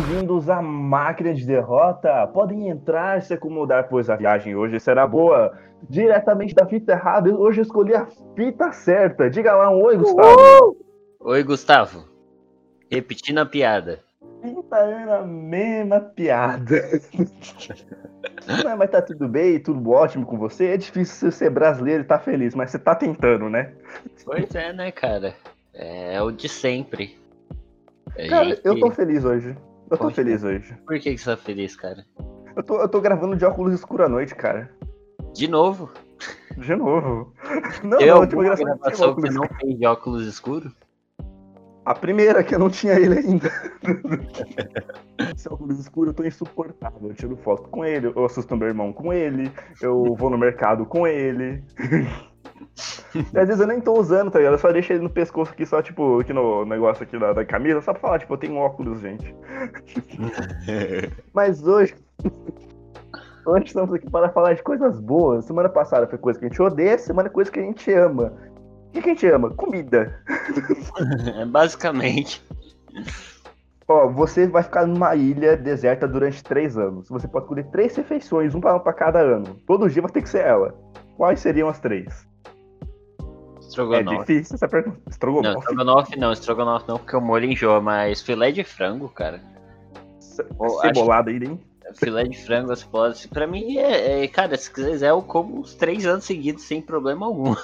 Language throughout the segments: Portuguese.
bem-vindos à Máquina de Derrota. Podem entrar e se acomodar, pois a viagem hoje será boa. Diretamente da fita errada, hoje eu escolhi a fita certa. Diga lá um oi, Gustavo. Oi, Gustavo. Repetindo a piada. Fita a mesma piada. Não, mas tá tudo bem, tudo ótimo com você. É difícil você ser brasileiro e tá feliz, mas você tá tentando, né? Pois é, né, cara? É o de sempre. A Cara, gente- eu tô feliz hoje. Eu tô Poxa. feliz hoje. Por que, que você tá feliz, cara? Eu tô, eu tô gravando de óculos escuro à noite, cara. De novo? De novo. Não, Tem não, tipo, gravação que óculos não fez de óculos escuros? A primeira que eu não tinha ele ainda. Esse óculos escuro eu tô insuportável. Eu tiro foto com ele, eu assusto meu irmão com ele, eu vou no mercado com ele. Às vezes eu nem tô usando, tá ligado? Eu só deixo ele no pescoço aqui, só tipo, aqui no negócio aqui da, da camisa, só pra falar, tipo, eu tenho óculos, gente. Mas hoje. Hoje estamos aqui para falar de coisas boas. Semana passada foi coisa que a gente odeia, semana é coisa que a gente ama. O que que a gente ama? Comida. É, Basicamente. Ó, você vai ficar numa ilha deserta durante três anos. Você pode escolher três refeições, um pra, pra cada ano. Todo dia vai ter que ser ela. Quais seriam as três? É Estrogonofe. difícil essa pergunta. Não, Estrogonofe. estrogonofe não, estrogonofe não, porque o molho enjoa, mas filé de frango, cara. Cebolada aí, hein? Filé de frango, você pode. Pra mim, é, é- cara, se quiser, eu como uns três anos seguidos sem problema algum.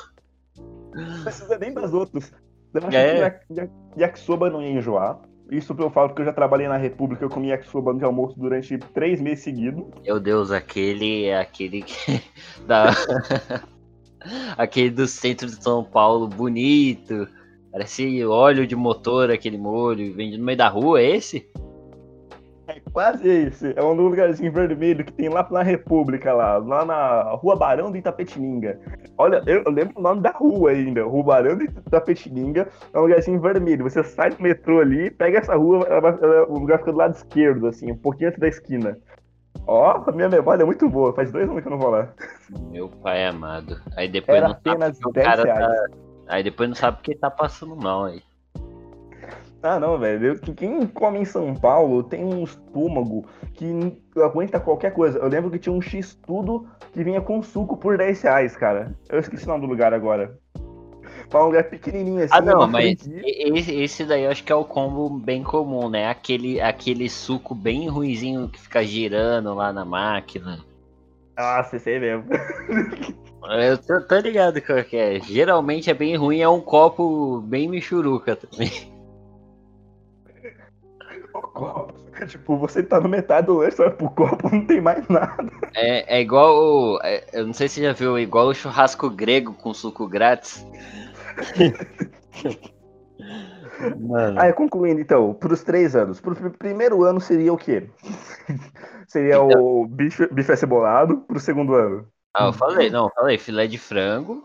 Não precisa nem das outras. Eu acho É. que yak- yak- yakisoba não ia enjoar. Isso eu falo porque eu já trabalhei na República, eu comi yakisoba de almoço durante três meses seguidos. Meu Deus, aquele é aquele que. da. Aquele do centro de São Paulo, bonito. Parece óleo de motor, aquele molho, vende no meio da rua, é esse? É quase esse. É um lugarzinho vermelho que tem lá na República, lá, lá na Rua Barão de Itapetininga. Olha, eu, lembro o nome da rua ainda. Rua Barão de Itapetininga é um lugarzinho vermelho. Você sai do metrô ali, pega essa rua, ela ela- o lugar fica do lado esquerdo, assim, um pouquinho antes da esquina. Ó, a minha memória é muito boa. Faz dois anos que eu não vou lá. Meu pai amado. Aí depois Era não sabe apenas porque o 10 cara reais. tá. Aí depois não sabe porque tá passando mal aí. Ah, não, velho. Quem come em São Paulo tem um estômago que aguenta qualquer coisa. Eu lembro que tinha um X-tudo que vinha com suco por 10 reais, cara. Eu esqueci o nome do lugar agora. Pra um lugar pequenininho assim. Ah, não, mas esse, esse daí eu acho que é o combo bem comum, né? Aquele, aquele suco bem ruizinho que fica girando lá na máquina. Nossa, aí mesmo. Eu tô, tô ligado que é. Geralmente é bem ruim, é um copo bem michuruca também. O copo. Tipo, você tá no metade do lanche, vai pro copo, não tem mais nada. É, é igual. é- eu não sei se você já viu, é igual o churrasco grego com suco grátis. Mano. Ah, concluindo então, pros três anos. Pro pr- primeiro ano seria o quê? seria Então. o bife, bife acebolado pro segundo ano. Ah, eu falei, não, eu falei, filé de frango.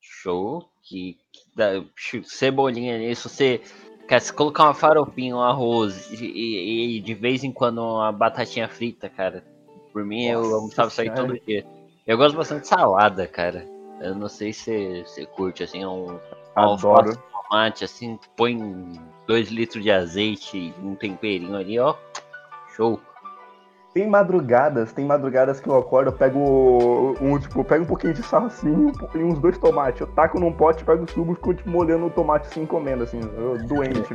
Show. Que, que dá, cebolinha nisso, você. Cara, se colocar uma farofinha, um arroz e, e- e de vez em quando uma batatinha frita, cara. Por mim eu Nossa almoçava isso aí todo dia. Eu gosto bastante de salada, cara. Eu não sei se você curte, assim, um Adoro. alface, tomate, assim, põe dois litros de azeite, um temperinho ali, ó. Show. Tem madrugadas, tem madrugadas que eu acordo, eu pego um, tipo, eu pego um pouquinho de salsinha e uns dois tomates. Eu taco num pote, pego o sumo e fico tipo, molhando o tomate assim, comendo, assim, eu, doente.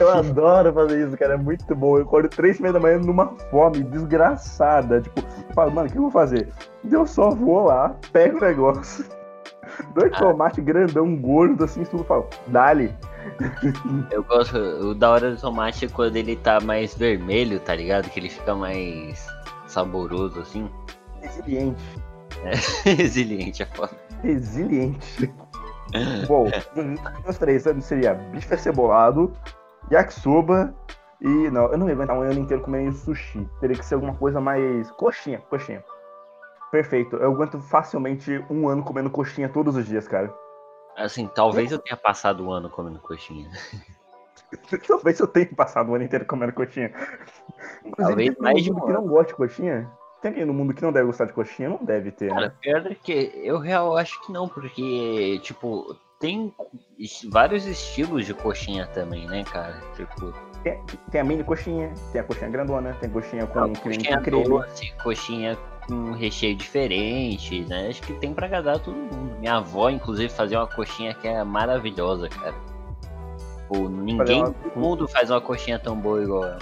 Eu adoro fazer isso, cara, é muito bom. Eu acordo três e meia da manhã numa fome desgraçada. Tipo, eu falo, mano, o que eu vou fazer? Eu só vou lá, pego o negócio, dois Ah. tomates grandão, gordo, assim, tudo falo, dali. Eu gosto, o da hora do tomate é quando ele tá mais vermelho, tá ligado? Que ele fica mais saboroso, assim. Resiliente. Resiliente, é foda. Resiliente. Bom, nos três anos seria bife acebolado, yakisoba e. Não, eu não ia aguentar um ano inteiro comendo sushi. Teria que ser alguma coisa mais. Coxinha, coxinha. Perfeito. Eu aguento facilmente um ano comendo coxinha todos os dias, cara. Assim, talvez eu tenha passado o ano comendo coxinha. Talvez eu tenha passado o ano inteiro comendo coxinha. Talvez tem mais de um que não gosta de coxinha? Tem alguém no mundo que não deve gostar de coxinha? Não deve ter, Cara, né? pior é que eu real acho que não, porque, tipo, tem vários estilos de coxinha também, né, cara? Tipo. Tem, tem a mini coxinha, tem a coxinha grandona, tem coxinha com Não, creme coxinha com creme. doce, coxinha com recheio diferente, né? Acho que tem pra agradar todo mundo. Minha avó, inclusive, fazia uma coxinha que é maravilhosa, cara. Pô, ninguém uma- no mundo faz uma coxinha tão boa igual ela.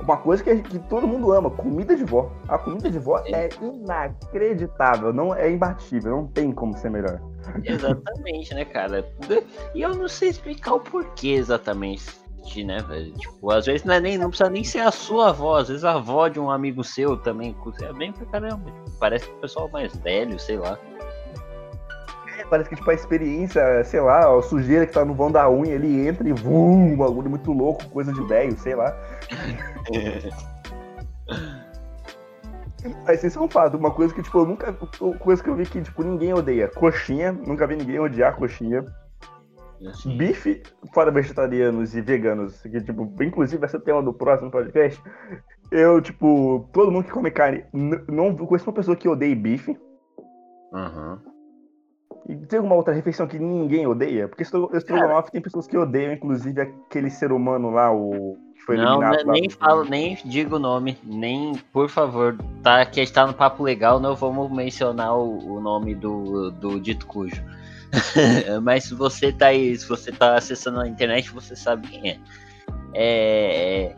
Uma coisa que, que todo mundo ama, comida de vó. A comida de vó é inacreditável, não é imbatível, não tem como ser melhor. Exatamente, né, cara? E eu não sei explicar o porquê exatamente, né, velho? Tipo, às vezes não, é nem, não precisa nem ser a sua avó, às vezes a avó de um amigo seu também cozinha bem pra caramba. Tipo, parece que o pessoal mais velho, sei lá. Parece que tipo, a experiência, sei lá, a sujeira que tá no vão da unha, ele entra e vum, um bagulho muito louco, coisa de velho, sei lá. Mas isso é um fato, uma coisa que, tipo, eu nunca. Coisa que eu vi que, tipo, ninguém odeia. Coxinha, nunca vi ninguém odiar coxinha. Assim, Bife, fora vegetarianos e veganos, que, tipo, inclusive ser o tema do próximo podcast. Eu, tipo, todo mundo que come carne, não conheço uma pessoa que odeie bife. uhum. E tem alguma outra refeição que ninguém odeia? Porque estro- estrogonofe tem pessoas que odeiam, inclusive aquele ser humano lá, o que foi Não, eliminado. ne- lá nem falo, nem digo o nome, nem, por favor, tá, que está no papo legal, não vamos mencionar o, o nome do, do dito cujo. Mas se você tá aí, se você tá acessando a internet, você sabe quem é. É.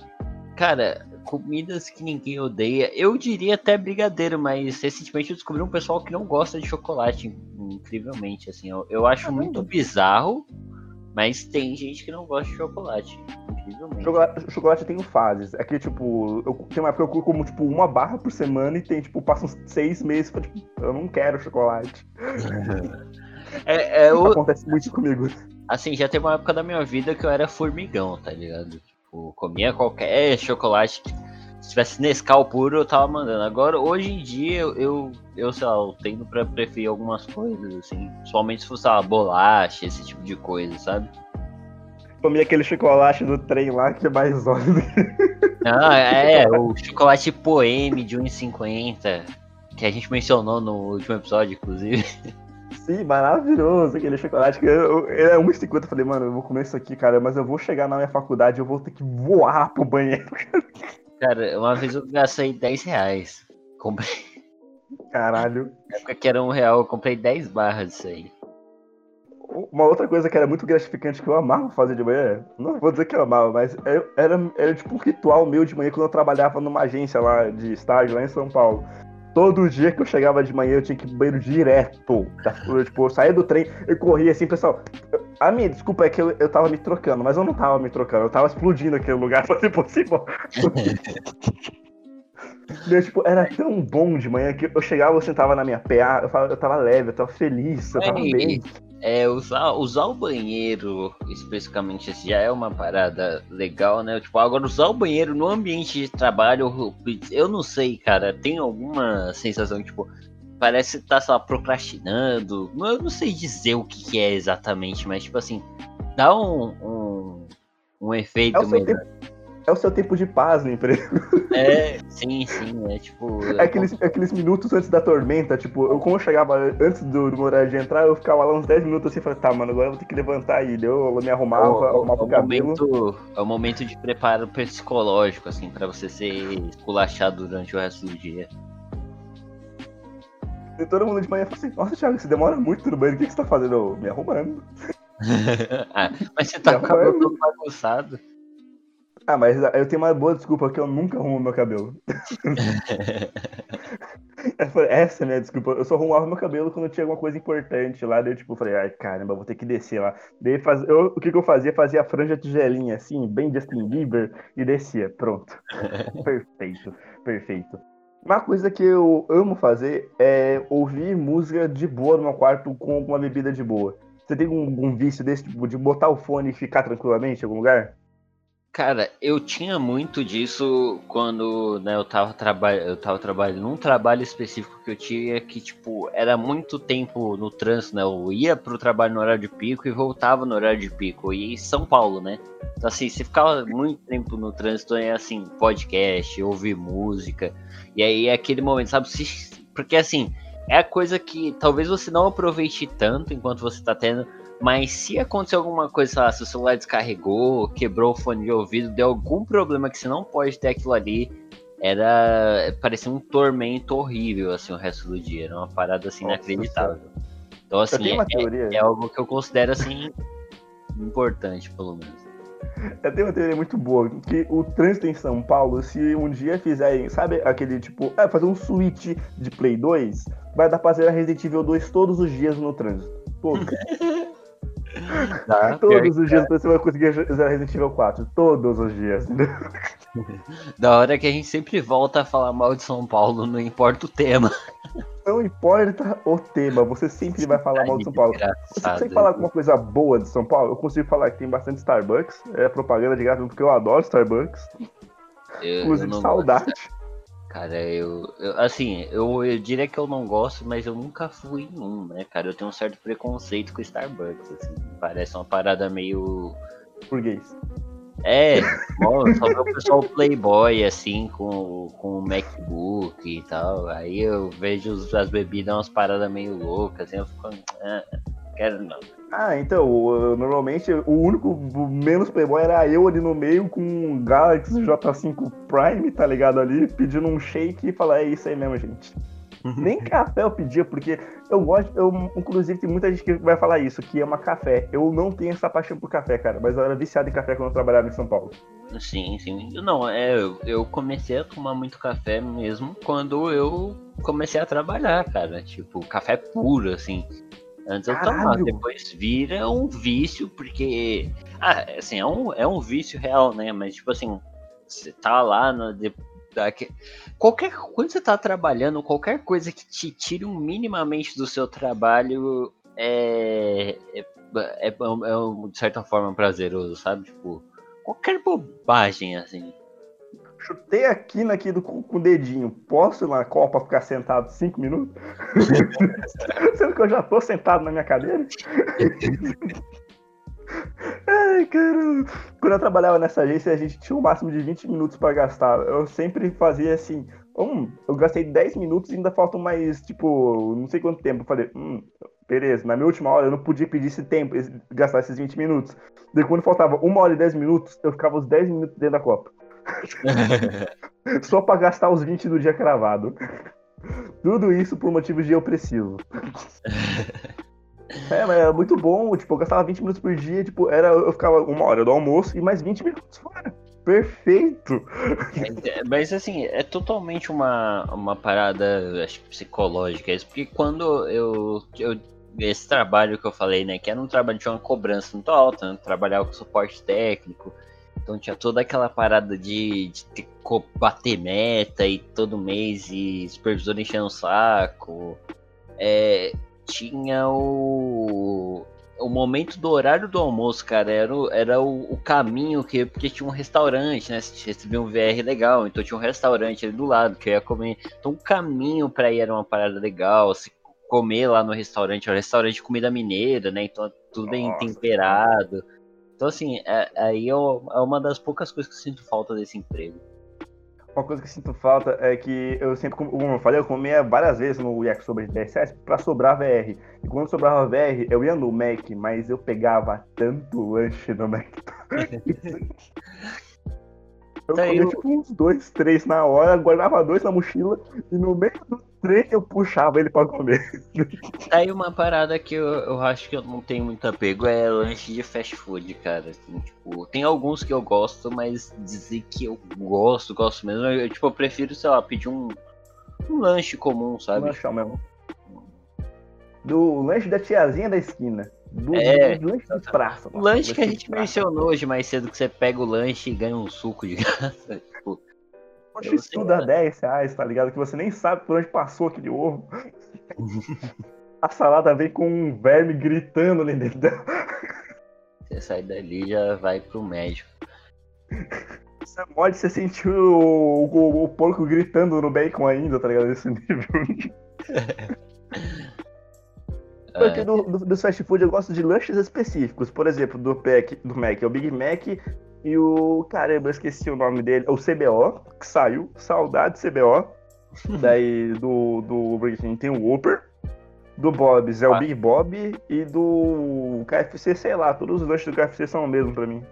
Cara, comidas que ninguém odeia. Eu diria até brigadeiro, mas recentemente eu descobri um pessoal que não gosta de chocolate, incrivelmente, assim. Eu, eu acho Caramba. muito bizarro, mas tem gente que não gosta de chocolate, incrivelmente. Chocolate, chocolate tem fases. Aqui, tipo, eu, tem uma época que eu como, tipo, uma barra por semana e tem, tipo, passa uns seis meses pra, tipo, eu não quero chocolate. É, é o, Acontece muito comigo. assim, já teve uma época da minha vida que eu era formigão, tá ligado? Tipo, comia qualquer chocolate. que- Se tivesse Nescau puro, eu tava mandando. Agora, hoje em dia, eu, eu, eu sei lá, eu tendo pra preferir algumas coisas, assim. Principalmente se fosse, sei lá, bolacha, esse tipo de coisa, sabe? Comi aquele chocolate do trem lá que é mais sólido. Ah, é, o chocolate Poeme de 1,50, que a gente mencionou no último episódio, inclusive. Sim, maravilhoso aquele chocolate. que Eu, eu, ele é 1,50. Eu falei, mano, eu vou comer isso aqui, cara, mas eu vou chegar na minha faculdade e eu vou ter que voar pro banheiro. Cara, uma vez eu gastei 10 reais. Comprei, Caralho. na época que era um real, eu comprei 10 barras disso aí. Uma outra coisa que era muito gratificante que eu amava fazer de manhã, não vou dizer que eu amava, mas eu- era, era tipo um ritual meu de manhã quando eu trabalhava numa agência lá de estágio lá em São Paulo. Todo dia que eu chegava de manhã eu tinha que ir banheiro direto. Eu, tipo, eu saía do trem, eu corria assim, pessoal. A minha desculpa é que eu, eu tava me trocando, mas eu não tava me trocando, eu tava explodindo aquele lugar pra ser possível. Meu, tipo, era tão bom de manhã que eu chegava, eu sentava na minha PA, eu, falava, eu tava leve, eu tava feliz, eu tava bem. É, usar, usar o banheiro, especificamente, assim, já é uma parada legal, né? Tipo, agora usar o banheiro no ambiente de trabalho, eu- não sei, cara, tem alguma sensação tipo, parece que tá, lá, procrastinando. Eu não sei dizer o que, que é exatamente, mas, tipo assim, dá um, um, um efeito É melhor. É o seu tempo de paz no emprego. É, sim, sim, é tipo. É aqueles, aqueles minutos antes da tormenta, tipo, eu como eu chegava antes do, horário de entrar, eu ficava lá uns 10 minutos assim e falei, tá, mano, agora eu vou ter que levantar aí. Eu me arrumava, o- arrumava o o cabelo. momento, é o momento de preparo psicológico, assim, pra você ser esculachado durante o resto do dia. E todo mundo de manhã fala assim, nossa, Thiago, você demora muito no banheiro, o que, que você tá fazendo? Eu, me arrumando. ah, mas você tá com o cabelo todo bagunçado. Ah, mas eu tenho uma boa desculpa que eu nunca arrumo meu cabelo. Falei, Essa é a minha desculpa. Eu só arrumava meu cabelo quando tinha alguma coisa importante lá. Daí eu, tipo, falei, ai, caramba, vou ter que descer lá. Daí faz... eu, o que, que eu fazia? Fazia a franja tigelinha, assim, bem Justin Bieber, e descia. Pronto. perfeito, perfeito. Uma coisa que eu amo fazer é ouvir música de boa no meu quarto com alguma bebida de boa. Você tem algum, algum vício desse, tipo, de botar o fone e ficar tranquilamente em algum lugar? Cara, eu tinha muito disso quando né, eu, tava traba eu tava trabalhando num trabalho específico que eu tinha que, tipo, era muito tempo no trânsito, né? Eu ia pro trabalho no horário de pico e voltava no horário de pico. E em São Paulo, né? Então, assim, você ficava muito tempo no trânsito, é assim, podcast, ouvir música. E aí é aquele momento, sabe? Porque assim, é a coisa que talvez você não aproveite tanto enquanto você tá tendo, Mas se acontecer alguma coisa, sei lá, se o celular descarregou, quebrou o fone de ouvido, deu algum problema que você não pode ter aquilo ali, era. parecia um tormento horrível, assim, o resto do dia. Era uma parada assim Nossa, inacreditável. Então, assim, é, é, algo que eu considero assim importante, pelo menos. Eu tenho uma teoria muito boa, que o trânsito em São Paulo, se um dia fizerem, sabe aquele tipo, é, fazer um switch de Play 2, vai dar pra fazer Resident Evil 2 todos os dias no trânsito. Todos. Tá, todos os dias você vai conseguir zerar Resident Evil 4. Todos os dias. Da hora que a gente sempre volta a falar mal de São Paulo, não importa o tema. Não importa o tema, você sempre vai falar mal de São Paulo. Você consegue falar alguma coisa boa de São Paulo? Eu consigo falar que tem bastante Starbucks. É propaganda de graça, porque eu adoro Starbucks. Eu, Inclusive, eu saudade. Gosto. Cara, eu, eu assim, eu, eu, diria que eu não gosto, mas eu nunca fui em um, né, cara? Eu tenho um certo preconceito com Starbucks, assim. Parece uma parada meio. Burguês. É, bom, só o pessoal playboy, assim, com, com o MacBook e tal. Aí eu vejo as bebidas umas paradas meio loucas, assim, eu fico. Ah, quero não. Ah, então, normalmente o único menos playboy era eu ali no meio com um Galaxy J5 Prime, tá ligado ali, pedindo um shake e falar, é isso aí mesmo, gente. Nem café eu pedia, porque eu gosto, eu, inclusive tem muita gente que vai falar isso, que ama café. Eu não tenho essa paixão por café, cara, mas eu era viciado em café quando eu trabalhava em São Paulo. Sim, sim. Não, é, eu comecei a tomar muito café mesmo quando eu comecei a trabalhar, cara. Tipo, café puro, assim. Antes eu tomava, depois vira um vício, porque. Ah, assim, é um, é um vício real, né? Mas, tipo assim, você tá lá no, Qualquer quando você está trabalhando, qualquer coisa que te tire um minimamente do seu trabalho é, é, é, é, é de certa forma prazeroso, sabe? Tipo, qualquer bobagem assim. Chutei aqui naqui do, com o dedinho. Posso ir na Copa ficar sentado cinco minutos? Sendo que eu já tô sentado na minha cadeira. Ai, caramba. Quando eu trabalhava nessa agência, a gente tinha um máximo de 20 minutos para gastar. Eu sempre fazia assim. Hum, eu gastei 10 minutos e ainda faltam mais, tipo, não sei quanto tempo. Eu falei, hum, beleza. Na minha última hora eu não podia pedir esse tempo, gastar esses 20 minutos. Daí quando faltava uma hora e 10 minutos, eu ficava os 10 minutos dentro da Copa. Só para gastar os 20 do dia cravado. Tudo isso por motivos de eu preciso. É, mas era muito bom, tipo, eu gastava 20 minutos por dia, tipo, era, eu ficava uma hora do almoço e mais 20 minutos fora. Perfeito! É, mas assim, é totalmente uma, uma parada, acho psicológica isso, porque quando eu, eu. Esse trabalho que eu falei, né? Que era um trabalho de uma cobrança muito alta, né, trabalhar com suporte técnico. Então tinha toda aquela parada de, de ter, bater meta e todo mês e supervisor enchendo o saco. É, tinha o o momento do horário do almoço, cara, era, o, era o, o, caminho que. Porque tinha um restaurante, né? Você recebia um VR legal, então tinha um restaurante ali do lado que eu ia comer. Então o caminho pra ir era uma parada legal. Se comer lá no restaurante, é um restaurante de comida mineira, né? Então tudo bem Nossa, temperado. Então, assim, é, aí é, é uma das poucas coisas que eu sinto falta desse emprego. Uma coisa que sinto falta é que eu sempre, como eu falei, eu comia várias vezes no yakisoba de DSS pra sobrar VR. E quando sobrava VR, eu ia no Mac, mas eu pegava tanto lanche no Mac. eu tá comia eu... tipo uns dois, três na hora, guardava dois na mochila e no meio do trem eu puxava ele pra comer. Aí uma parada que eu, eu acho que eu não tenho muito apego é lanche de fast food, cara. Assim, tipo, tem alguns que eu gosto, mas dizer que eu gosto, gosto mesmo, eu, tipo, eu prefiro, sei lá, pedir um, um lanche comum, sabe? Um lanchão mesmo. Do lanche da tiazinha da esquina. Do, é, do, do lanche de praça. O lanche que a gente mencionou hoje mais cedo, que você pega o lanche e ganha um suco de graça. tipo, Oxe, isso tudo dá 10 reais, tá ligado? Que você nem sabe por onde passou aquele ovo. A salada vem com um verme gritando ali dentro dela. Você sai dali já vai pro médico. Você pode você sentir o, o, o, porco gritando no bacon ainda, tá ligado? Nesse nível. Porque do, do, do, fast food eu gosto de lanches específicos. Por exemplo, do, Mac, do Mac é o Big Mac e o. Caramba, eu esqueci o nome dele. O CBO, que saiu. Saudade CBO. Daí do, do Burger King tem o Whopper. do Bob's é o Ah. Big Bob e do KFC, sei lá, todos os lanches do KFC são o mesmo pra mim.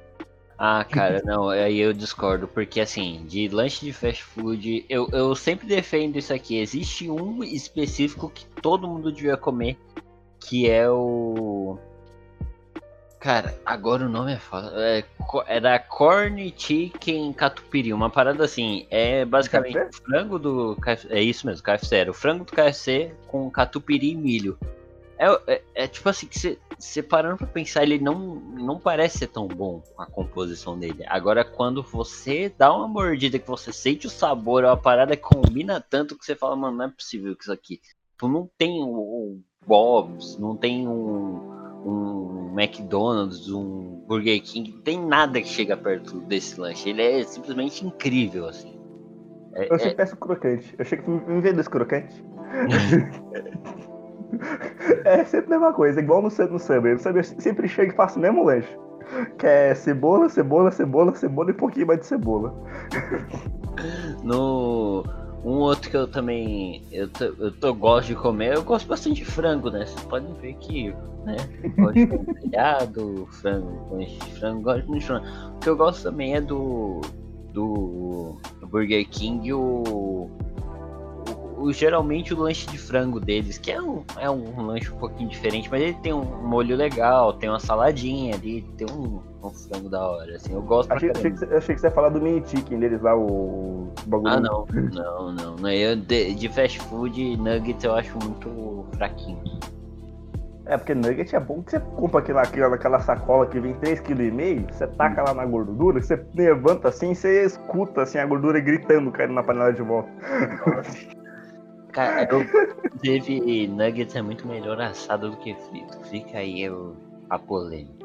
Ah, cara, não, aí eu discordo, porque assim, de lanche de fast food, eu, eu sempre defendo isso aqui. Existe um específico que todo mundo devia comer, que é o. Cara, agora o nome é foda. É, era Corn Chicken Catupiry, uma parada assim. É basicamente KFC? frango do KFC. É isso mesmo, KFC. Era o frango do KFC com catupiry e milho. É, é, é tipo assim, que você você parando pra pensar, ele não, não parece ser tão bom a composição dele. Agora, quando você dá uma mordida, que você sente o sabor, é uma parada que combina tanto que você fala, mano, não é possível que isso aqui. Tu não tem o, o Bob's, não tem um, um McDonald's, um Burger King, não tem nada que chega perto desse lanche. Ele é simplesmente incrível, assim. É- Eu é- sempre peço crocante. Eu chego me vendo esse crocante. é sempre a mesma coisa, igual no, Subway. No Subway eu sempre chego e faço o mesmo lanche. Que é cebola, cebola, cebola, cebola e um pouquinho mais de cebola. No outro que eu também eu, tô- eu tô- gosto de comer, eu gosto bastante de frango, né? Vocês podem ver que, né? Gosto de grelhado, frango, frango, gosto de frango. O que eu gosto também é do do Burger King o, o, geralmente o lanche de frango deles, que é um, é um lanche um pouquinho diferente, mas ele tem um molho legal, tem uma saladinha ali, tem um, um frango da hora, assim, eu gosto pra Achei, caramba. achei, que, você- achei que você ia falar do mini chicken deles lá, o bagulho. Ah, não, não, não. não. Eu, de, de fast food, nuggets eu acho muito fraquinho. É, porque nugget é bom que você compra aquela, aquela, aquela sacola que vem 3,5 kg, você taca lá na gordura, você levanta assim, você escuta assim, a gordura gritando caindo na panela de volta. Cara, eu, inclusive, nuggets é muito melhor assado do que frito. Fica aí o, a polêmica.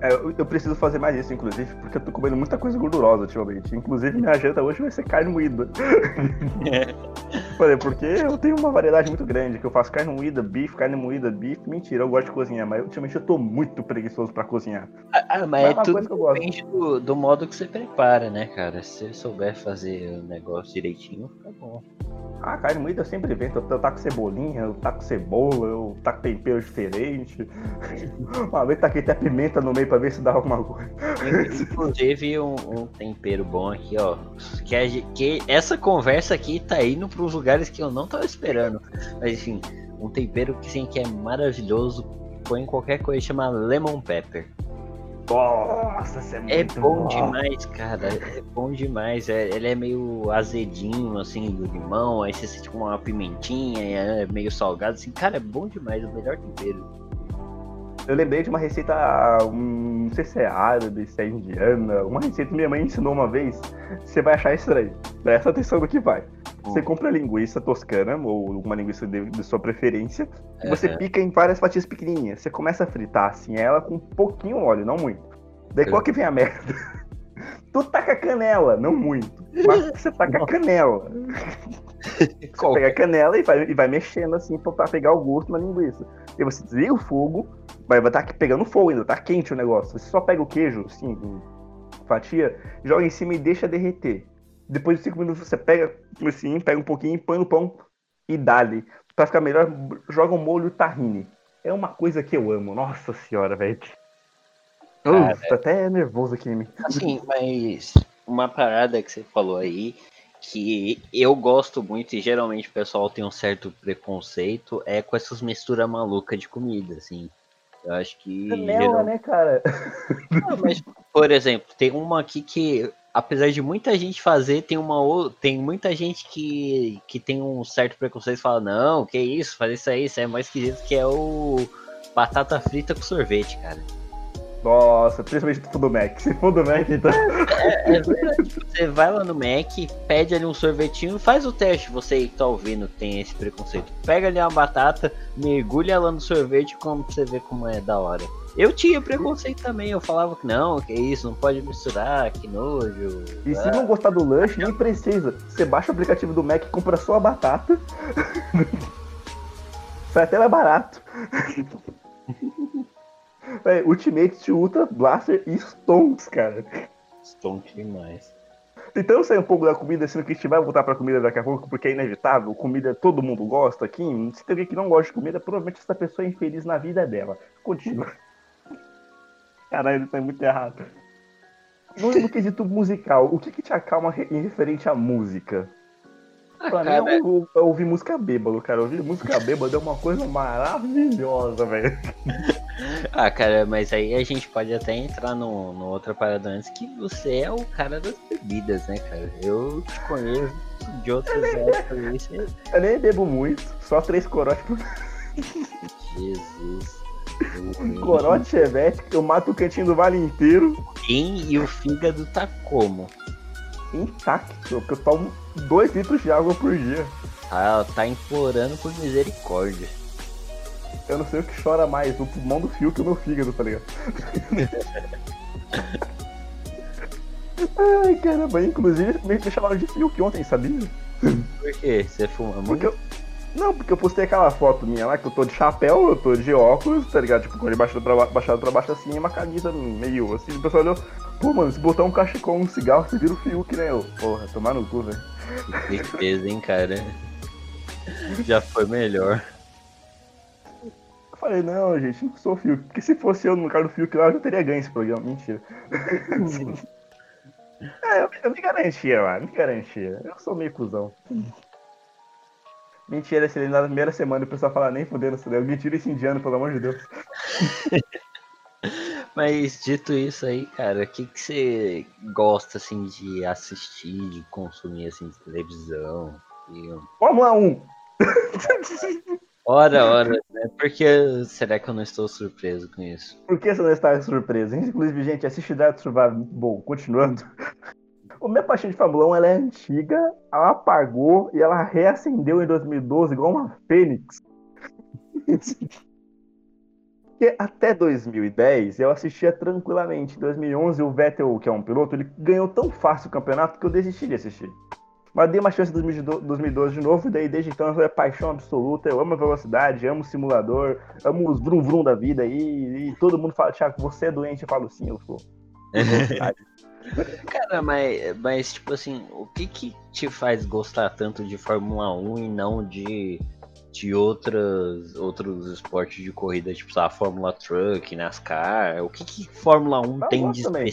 É, eu, eu preciso fazer mais isso, inclusive, porque eu tô comendo muita coisa gordurosa ultimamente. Inclusive, minha janta hoje vai ser carne moída. Falei, porque eu tenho uma variedade muito grande, que eu faço carne moída, bife, carne moída, bife. Mentira, eu gosto de cozinhar, mas ultimamente eu tô muito preguiçoso pra cozinhar. Ah, Mas mas é é tudo depende do, do modo que você prepara, né, cara? Se você souber fazer o negócio direitinho, fica bom. Ah, carne moída eu sempre invento. Eu, eu taco cebolinha, eu taco cebola, eu taco tempero diferente. Uma vez taquei até pimenta no meio pra ver se dá alguma coisa. Inclusive, um, um tempero bom aqui, ó. Que, a que essa conversa aqui tá indo pros lugares que eu não tava esperando. Mas enfim, um tempero que sim que é maravilhoso. Põe em qualquer coisa, chama lemon pepper. Nossa, isso é muito É bom bom. demais, cara. É bom demais. É, ele é meio azedinho, assim, do limão. Aí você sente com uma pimentinha, é meio salgado, assim. Cara, é bom demais. O melhor tempero. Eu lembrei de uma receita, hum, não sei se é árabe, se é indiana, uma receita que minha mãe ensinou uma vez. Você vai achar estranho. Presta atenção no que vai. Você Hum. compra linguiça toscana, ou uma linguiça de, de sua preferência, e você Aham. pica em várias fatias pequenininhas. Você começa a fritar assim ela com um pouquinho óleo, não muito. Daí Sim. qual que vem a merda? Tu taca canela, não muito. Mas você taca canela. Você pega a canela e vai, e vai mexendo assim pra, pra pegar o gosto na linguiça. E você desliga o fogo, vai estar pegando fogo ainda, tá quente o negócio. Você só pega o queijo, assim, com fatia, joga em cima e deixa derreter. Depois de 5 minutos você pega assim, pega um pouquinho, põe no pão e dá-lhe. Pra ficar melhor, joga um molho tahine. É uma coisa que eu amo. Nossa senhora, velho. Uf, tô até nervoso aqui. Assim, mas uma parada que você falou aí, que eu gosto muito e geralmente o pessoal tem um certo preconceito, é com essas misturas malucas de comida, assim. Eu acho que. Canela, geral- né, cara? Não, mas, por exemplo, tem uma aqui que, apesar de muita gente fazer, tem uma ou- tem muita gente que, que tem um certo preconceito e fala, não, que isso, fazer isso aí, isso é mais esquisito, que é o batata frita com sorvete, cara. Nossa, principalmente se for do Mac. Se for do Mac, então. É verdade. Você vai lá no Mac, pede ali um sorvetinho, faz o teste, você que tá ouvindo que tem esse preconceito. Pega ali uma batata, mergulha ela no sorvete como você vê como é da hora. Eu tinha preconceito também, eu falava que não, que isso, não pode misturar, que nojo. E se não gostar do lanche, nem precisa. Você baixa o aplicativo do Mac, compra só a batata. Sai até mais barato. É, Ultimate Ultra Blaster e Stonks, cara. Stonk demais. Tentando sair um pouco da comida, sendo que a gente vai voltar pra comida daqui a pouco, porque é inevitável. Comida todo mundo gosta aqui. Se tem alguém que não gosta de comida, provavelmente essa pessoa é infeliz na vida dela. Continua. Caralho, é muito errado. No, no quesito musical, o que, que te acalma em referente à música? Ah, Pra cara, mim, eu, eu ouvi música bêbado, cara. Ouvir música bêbado é uma coisa maravilhosa, velho. Ah, cara, mas aí a gente pode até entrar no, no outra parada antes que você é o cara das bebidas, né, cara? Eu te conheço de outras épocas aí, você... Eu nem bebo muito, só três corotes por Jesus. um corote chevette, eu mato o cantinho do vale inteiro Quem e o fígado tá como? intacto, porque eu tomo dois litros de água por dia. Ah, tá implorando por misericórdia. Eu não sei o que chora mais, o pulmão do fio que o meu fígado, tá ligado? Ai, caramba, inclusive me, me chamaram de Fiuk ontem, sabia? Por quê? Você fuma Porque muito? eu. Não, porque eu postei aquela foto minha lá que eu tô de chapéu, eu tô de óculos, tá ligado? Tipo, com ele baixado pra, ba- baixado pra baixo assim, e uma camisa meio assim. O pessoal olhou, pô, mano, se botar um cachecol, um cigarro, você vira o Fiuk, né? Eu, porra, tomar no cu, velho. Que tristeza, hein, cara? Já foi melhor. Eu falei, não, gente, não sou o Fiuk. Porque se fosse eu no lugar do Fiuk lá, eu já teria ganho esse programa. Mentira. é, eu, eu me garantia, mano, me garantia. Eu sou meio cuzão. Mentira, se ele na primeira semana o pessoal fala nem fudendo. Alguém tira esse indiano, pelo amor de Deus. Mas dito isso aí, cara, o que, que você gosta assim de assistir, de consumir assim de televisão? filme? Fórmula 1! Ora, ora, né? Porque será que eu não estou surpreso com isso? Por que você não está surpreso? Inclusive, gente, assiste Drive to Survive, muito bom. Continuando. O minha paixão de Fórmula 1 ela é antiga, ela apagou e ela reacendeu em 2012 igual uma fênix. Porque até 2010 eu assistia tranquilamente. Em 2011 o Vettel, que é um piloto, ele ganhou tão fácil o campeonato que eu desisti de assistir. Mas dei uma chance em 2012 de novo, e daí desde então é paixão absoluta. Eu amo a velocidade, amo o simulador, amo os vrum vrum da vida aí. E todo mundo fala, Thiago, você é doente? Eu falo, sim, eu sou. Cara, mas, mas tipo assim, o que que te faz gostar tanto de Fórmula 1 e não de, de outras, outros esportes de corrida, tipo, lá, Fórmula Truck, NASCAR? O que que Fórmula 1 Eu tem de também.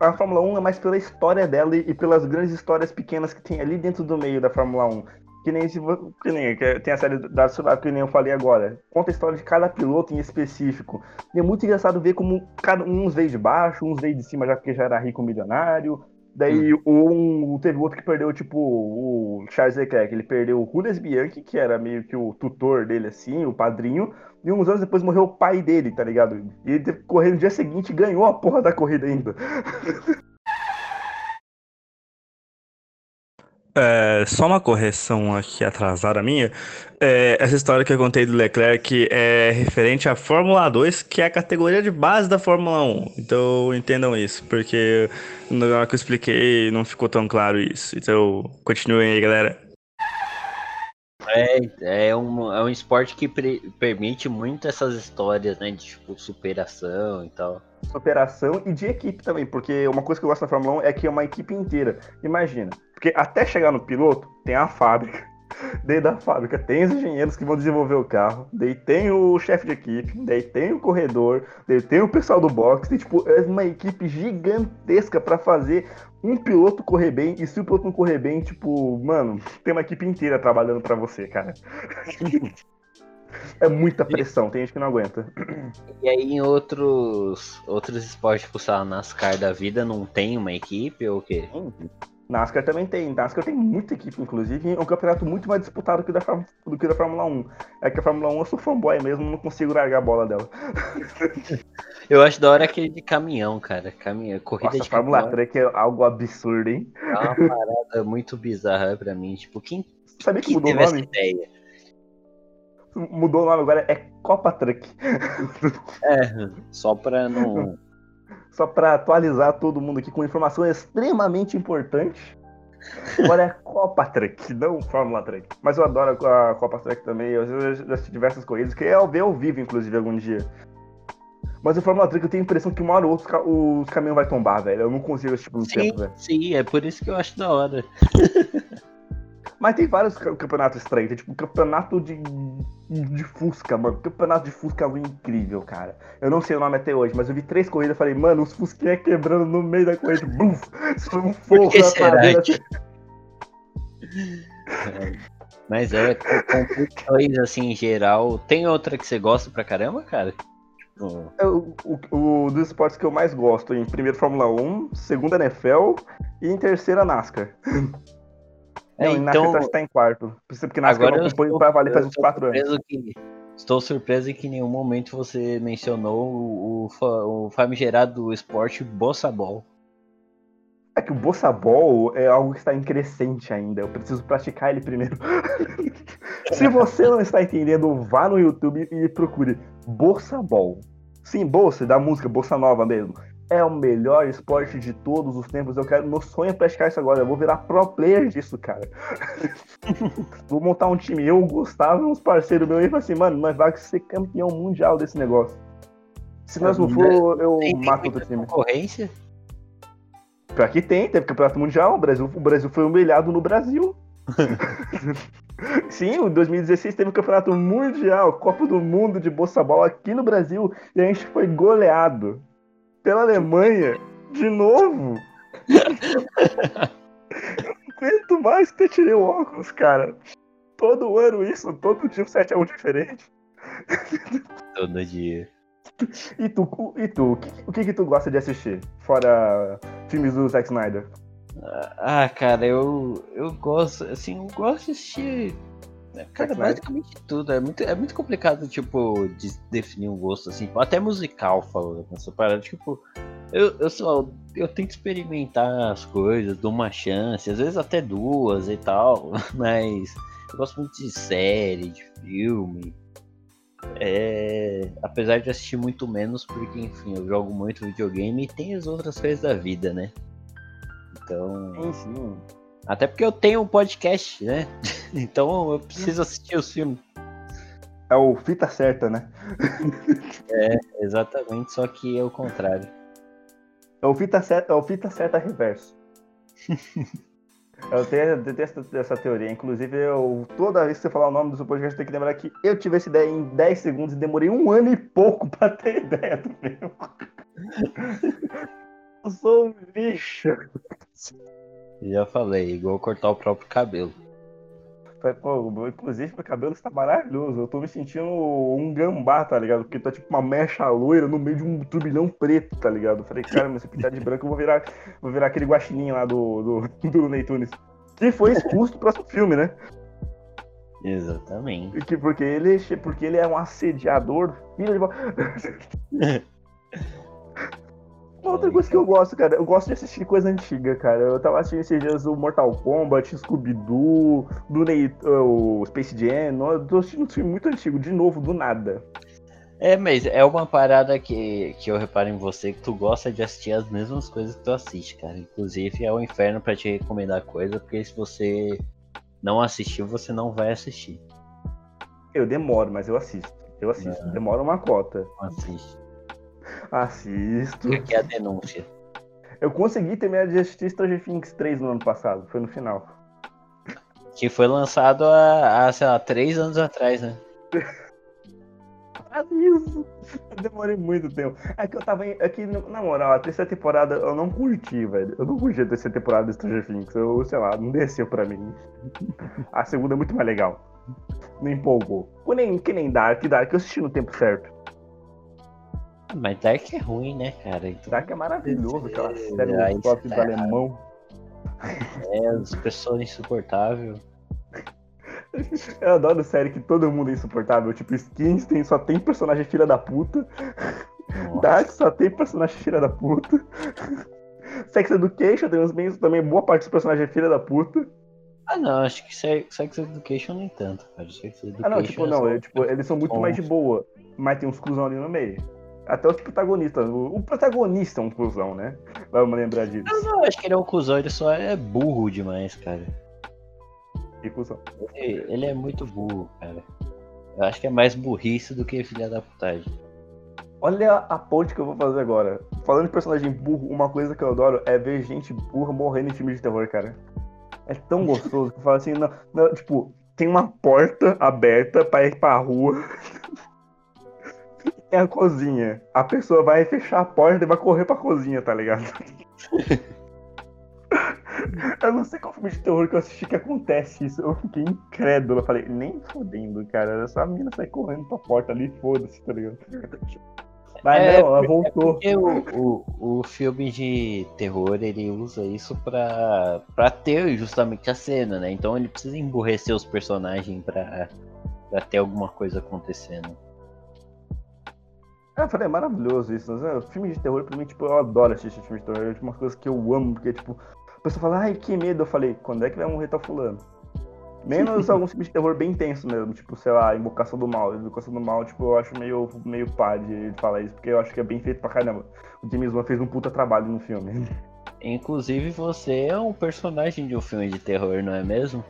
A Fórmula 1 é mais pela história dela e e pelas grandes histórias pequenas que tem ali dentro do meio da Fórmula 1. Que nem, se, que nem que tem a série da Survival que nem eu falei agora. Conta a história de cada piloto em específico. E é muito engraçado ver como cada uns veio de baixo, uns veio de cima já porque já era rico milionário. Daí um, teve outro que perdeu, tipo, o Charles Leclerc. Ele perdeu o Julius Bianchi, que era meio que o tutor dele, assim, o padrinho. E uns anos depois morreu o pai dele, tá ligado? E ele teve que correr no dia seguinte e ganhou a porra da corrida ainda. É, só uma correção aqui atrasada minha. É, essa história que eu contei do Leclerc é referente à Fórmula 2, que é a categoria de base da Fórmula 1. Então entendam isso, porque na hora que eu expliquei não ficou tão claro isso. Então continuem aí, galera. É, é, um, é um esporte que pre- permite muito essas histórias, né, de tipo, superação e tal. operação e de equipe também, porque uma coisa que eu gosto da Fórmula 1 é que é uma equipe inteira. Imagina, porque até chegar no piloto tem a fábrica. Daí da fábrica. Tem os engenheiros que vão desenvolver o carro, daí tem o chefe de equipe, daí tem o corredor, daí tem o pessoal do box, tem tipo, é uma equipe gigantesca pra fazer um piloto correr bem, e se o piloto não correr bem, tipo, mano, tem uma equipe inteira trabalhando pra você, cara. É muita pressão, tem gente que não aguenta. E aí em outros, outros esportes, tipo, sei lá, NASCAR da vida, não tem uma equipe ou o quê? NASCAR também tem. NASCAR tem muita equipe, inclusive. É um campeonato muito mais disputado que da, do que o da Fórmula 1. É que a Fórmula 1 eu sou fanboy mesmo, não consigo largar a bola dela. Eu acho da hora aquele de caminhão, cara. Caminhão, corrida Nossa, de Fórmula caminhão 3 é algo absurdo, hein? é uma parada muito bizarra pra mim. Tipo, quem, Sabia que quem mudou o teve essa nome? ideia? Mudou o nome agora, é Copa Truck. É, só pra não. Só pra atualizar todo mundo aqui com informação extremamente importante. Agora é Copa Truck, não Fórmula Truck. Mas eu adoro a Copa Truck também. Eu já assisti diversas corridas, que eu ver ao vivo, inclusive, algum dia. Mas o Fórmula 3 eu tenho a impressão que uma hora ou outra os ca- os caminhões vai tombar, velho. Eu não consigo esse tipo de Sim, tempo, velho. sim, é por isso que eu acho da hora. Mas tem vários ca- campeonatos estranhos. Tem tipo campeonato de, de Fusca, mano. Campeonato de Fusca é algo incrível, cara. Eu não sei o nome até hoje, mas eu vi três corridas e falei, mano, os Fusquinha quebrando no meio da corrida. Buf! Um fogo na será que- Mas é, com competições assim em geral. Tem outra que você gosta pra caramba, cara? Tipo, É o, o, o dos esportes que eu mais gosto, em primeiro Fórmula 1, segundo NFL e em terceira NASCAR. É, então- eu acho que tá em quarto. Porque NASCAR Agora acompanho estou- pra valer faz uns estou 4 anos. que- estou surpreso em que em nenhum momento você mencionou o, o, fa- o famigerado esporte Bossa Ball. É que o Bossa Ball é algo que está em crescente ainda. Eu preciso praticar ele primeiro. Se você não está entendendo, vá no YouTube e procure Bossa Ball. Sim, Bolsa, da música Bossa Nova mesmo. É o melhor esporte de todos os tempos. Eu quero, meu sonho é praticar isso agora. Eu vou virar pro player disso, cara. vou montar um time. Eu, Gustavo e uns parceiros meus e falar assim, mano, nós vamos ser campeão mundial desse negócio. Se nós não for, eu Tem, tem mato muita outro time. concorrência? Pior que tem, teve campeonato mundial, o Brasil, o Brasil foi humilhado no Brasil. Sim, em 2016 teve o campeonato mundial, Copa do Mundo de Bossa Ball aqui no Brasil e a gente foi goleado pela Alemanha de novo. Não aguento mais que eu tirei o óculos, cara. Todo ano isso, todo dia um 7x1 diferente. Todo dia. E tu, e tu o, que, o que que tu gosta de assistir? Fora filmes do Zack Snyder. Ah, cara, eu, eu gosto, assim, eu gosto de assistir. Né, Cara, Zack Snyder? basicamente tudo. É muito, é muito complicado, tipo, de definir um gosto, assim, até musical falando nessa parada. Tipo, eu, eu só. Eu tento experimentar as coisas, dou uma chance, às vezes até duas e tal, mas eu gosto muito de série, de filme. É, apesar de assistir muito menos, porque enfim, eu jogo muito videogame e tem as outras coisas da vida, né? Então. Sim. Até porque eu tenho um podcast, né? Então eu preciso assistir os filmes. É o fita certa, né? Exatamente, só que é o contrário. É o fita certa, é o fita certa reverso. eu tenho, detesto essa teoria. Inclusive, eu, toda vez que você falar o nome do seu podcast, tenho que lembrar que eu tive essa ideia em 10 segundos e demorei um ano e pouco pra ter ideia do meu. eu sou um lixo. Já falei, igual cortar o próprio cabelo. Falei, Pô, meu- inclusive, meu cabelo está maravilhoso. Eu tô me sentindo um gambá, tá ligado? Porque tá tipo uma mecha loira no meio de um turbilhão preto, tá ligado? Falei, cara, mas se pintar de branco, eu vou virar, vou virar aquele guaxininho lá do, do, do Ney Tunes. Que foi expulso do próximo filme, né? Exatamente. Que- Porque ele, porque ele é um assediador, filho de... Uma Outra coisa que eu gosto, cara, eu gosto de assistir coisa antiga, cara. Eu tava assistindo esses dias o Mortal Kombat, Scooby-Doo, do Ney, o Space Jam. Eu tô assistindo um filme muito antigo, de novo, do nada. É, mas é uma parada que, que eu reparo em você que tu gosta de assistir as mesmas coisas que tu assiste, cara. Inclusive é o inferno pra te recomendar coisa, porque se você não assistiu, você não vai assistir. Eu demoro, mas eu assisto. Eu assisto. Demora uma cota. Assiste. Assisto. Aqui a denúncia. Eu consegui terminar de assistir Stranger Things 3 no ano passado. Foi no final. Que foi lançado há, há, sei lá, três anos atrás, né? Isso. Eu demorei muito tempo. É que eu tava. É que, na moral, a terceira temporada eu não curti, velho. Eu não curti a terceira temporada de Stranger Things. Eu, sei lá, não desceu pra mim. A segunda é muito mais legal. Não empolgou. Que nem, que nem Dark, Dark eu assisti no tempo certo. Mas Dark é ruim, né, cara? Então, Dark é maravilhoso, aquela série Aí dos top do tá alemão. é, as pessoas insuportáveis. Eu adoro série que todo mundo é insuportável. Tipo, Skins tem, só tem personagem filha da puta. Nossa. Dark só tem personagem filha da puta. Sex Education tem uns bem também, boa parte dos personagens é filha da puta. Ah, não, acho que Se- Sex Education nem tanto, cara. Sex Education Ah, não, tipo, é não, é, tipo, eles são muito mais de boa. Mas tem uns cuzão ali no meio. Até os protagonistas. O, o protagonista é um cuzão, né? Vamos lembrar disso. Eu não acho que ele é um cuzão, ele só é burro demais, cara. Que cuzão. Ele, ele é muito burro, cara. Eu acho que é mais burrice do que filha da putagem. Olha a ponte que eu vou fazer agora. Falando de personagem burro, uma coisa que eu adoro é ver gente burra morrendo em filme de terror, cara. É tão gostoso que eu falo assim, não, não, tipo, tem uma porta aberta pra ir pra rua. tem a cozinha. A pessoa vai fechar a porta e vai correr pra cozinha, tá ligado? eu não sei qual filme de terror que eu assisti que acontece isso. Eu fiquei incrédulo. Eu falei, nem fodendo, cara. Essa menina sai correndo pra porta ali, foda-se, tá ligado? Mas É, não, ela É voltou. porque o, o, o filme de terror ele usa isso pra, pra ter justamente a cena, né? Então ele precisa emburrecer os personagens pra, pra ter alguma coisa acontecendo. É, eu falei, é maravilhoso isso. Né? Filme de terror, pra mim, tipo, eu adoro assistir filme de terror. É uma coisa que eu amo, porque, tipo, a pessoa fala, ai, que medo. Eu falei, quando é que vai morrer tal fulano? Menos alguns filmes de terror bem intenso mesmo, tipo, sei lá, Invocação do Mal. Invocação do Mal, tipo, eu acho meio, meio pá de falar isso, porque eu acho que é bem feito pra caramba. O James Wan fez um puta trabalho no filme. Inclusive você é um personagem de um filme de terror, não é mesmo?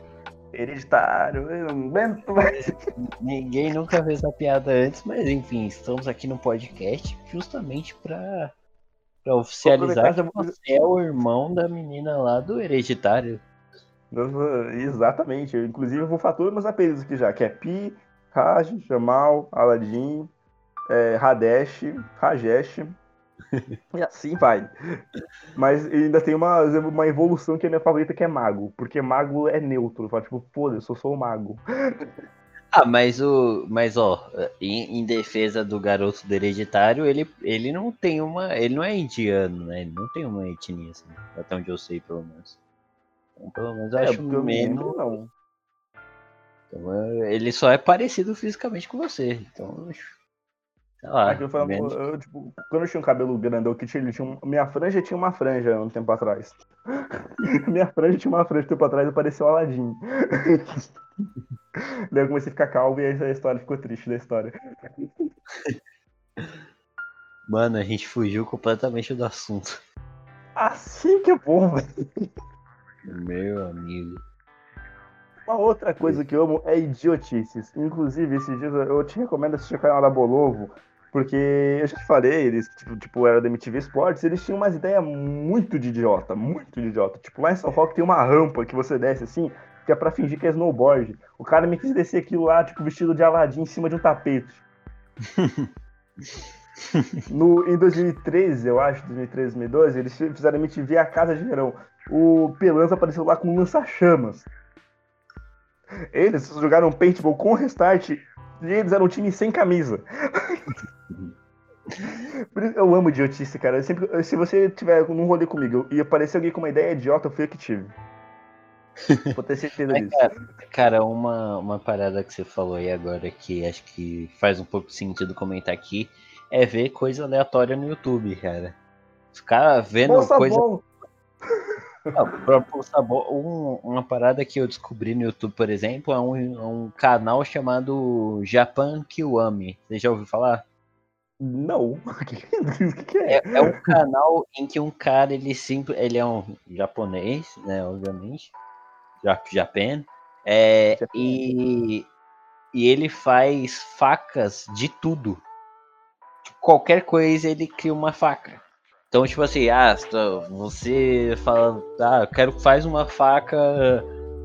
Hereditário, eu não aguento mais. Ninguém nunca fez essa piada antes, mas enfim, estamos aqui no podcast justamente pra, pra oficializar que você é o irmão da menina lá do Hereditário. Exatamente. Eu, inclusive, eu vou falar todos meus apelidos aqui já, que é Pi, Raj, Jamal, Aladdin, é, Hadesh, Rajesh. E assim vai. Mas ainda tem uma, uma evolução que é minha favorita, que é Mago. Porque Mago é neutro. Fala, tipo, foda-se, eu sou o Mago. Ah, mas o. Mas ó, em, em defesa do garoto do hereditário, ele, ele não tem uma. Ele não é indiano, né? Ele não tem uma etnia, assim, até onde eu sei, pelo menos. Então, pelo menos eu É, acho menos. lembro, não. Então, ele só é parecido fisicamente com você. Então, acho- sei lá. Aquilo foi, eu, tipo, quando eu tinha um cabelo grandão, que tinha, tinha um- minha franja tinha uma franja um tempo atrás. minha franja tinha uma franja um tempo atrás e parecia o Aladdin. Daí eu comecei a ficar calvo e aí a história ficou triste da história. Mano, a gente fugiu completamente do assunto. Assim que é bom, velho. Meu amigo. Uma outra coisa que eu amo é idiotices. Inclusive, esses dias eu te recomendo assistir o canal da Bolovo, porque eu já te falei, eles, tipo, tipo, era da MTV Sports, eles tinham umas ideias muito de idiota, muito de idiota. Tipo, lá em São Paulo tem uma rampa que você desce assim, que é pra fingir que é snowboard. O cara me quis descer aquilo lá, tipo, vestido de Aladdin em cima de um tapete. No, em 2013, eu acho, 2013, 2012, eles fizeram MTV A Casa de Verão. O Pelanza apareceu lá com lança-chamas. Eles jogaram paintball com restart e eles eram um time sem camisa. Eu amo idiotice, cara. Eu sempre, se você tiver num rolê comigo e aparecer alguém com uma ideia idiota, eu fui eu que tive. Vou ter certeza disso. cara, cara, uma, uma parada que você falou aí agora que acho que faz um pouco de sentido comentar aqui é ver coisa aleatória no YouTube, cara. Ficar vendo Moça coisa. bom. O próprio sabor. Um- uma parada que eu descobri no YouTube, por exemplo, é um, é um canal chamado Japan Kiwami. Você já ouviu falar? Não. O que, que, que é? É, é um canal em que um cara, ele simples, ele é um japonês, né, obviamente, Jap Japan, é, Japan. e, e ele faz facas de tudo. Tipo, qualquer coisa ele cria uma faca. Então, tipo assim, ah, você fala, ah, eu quero faz uma faca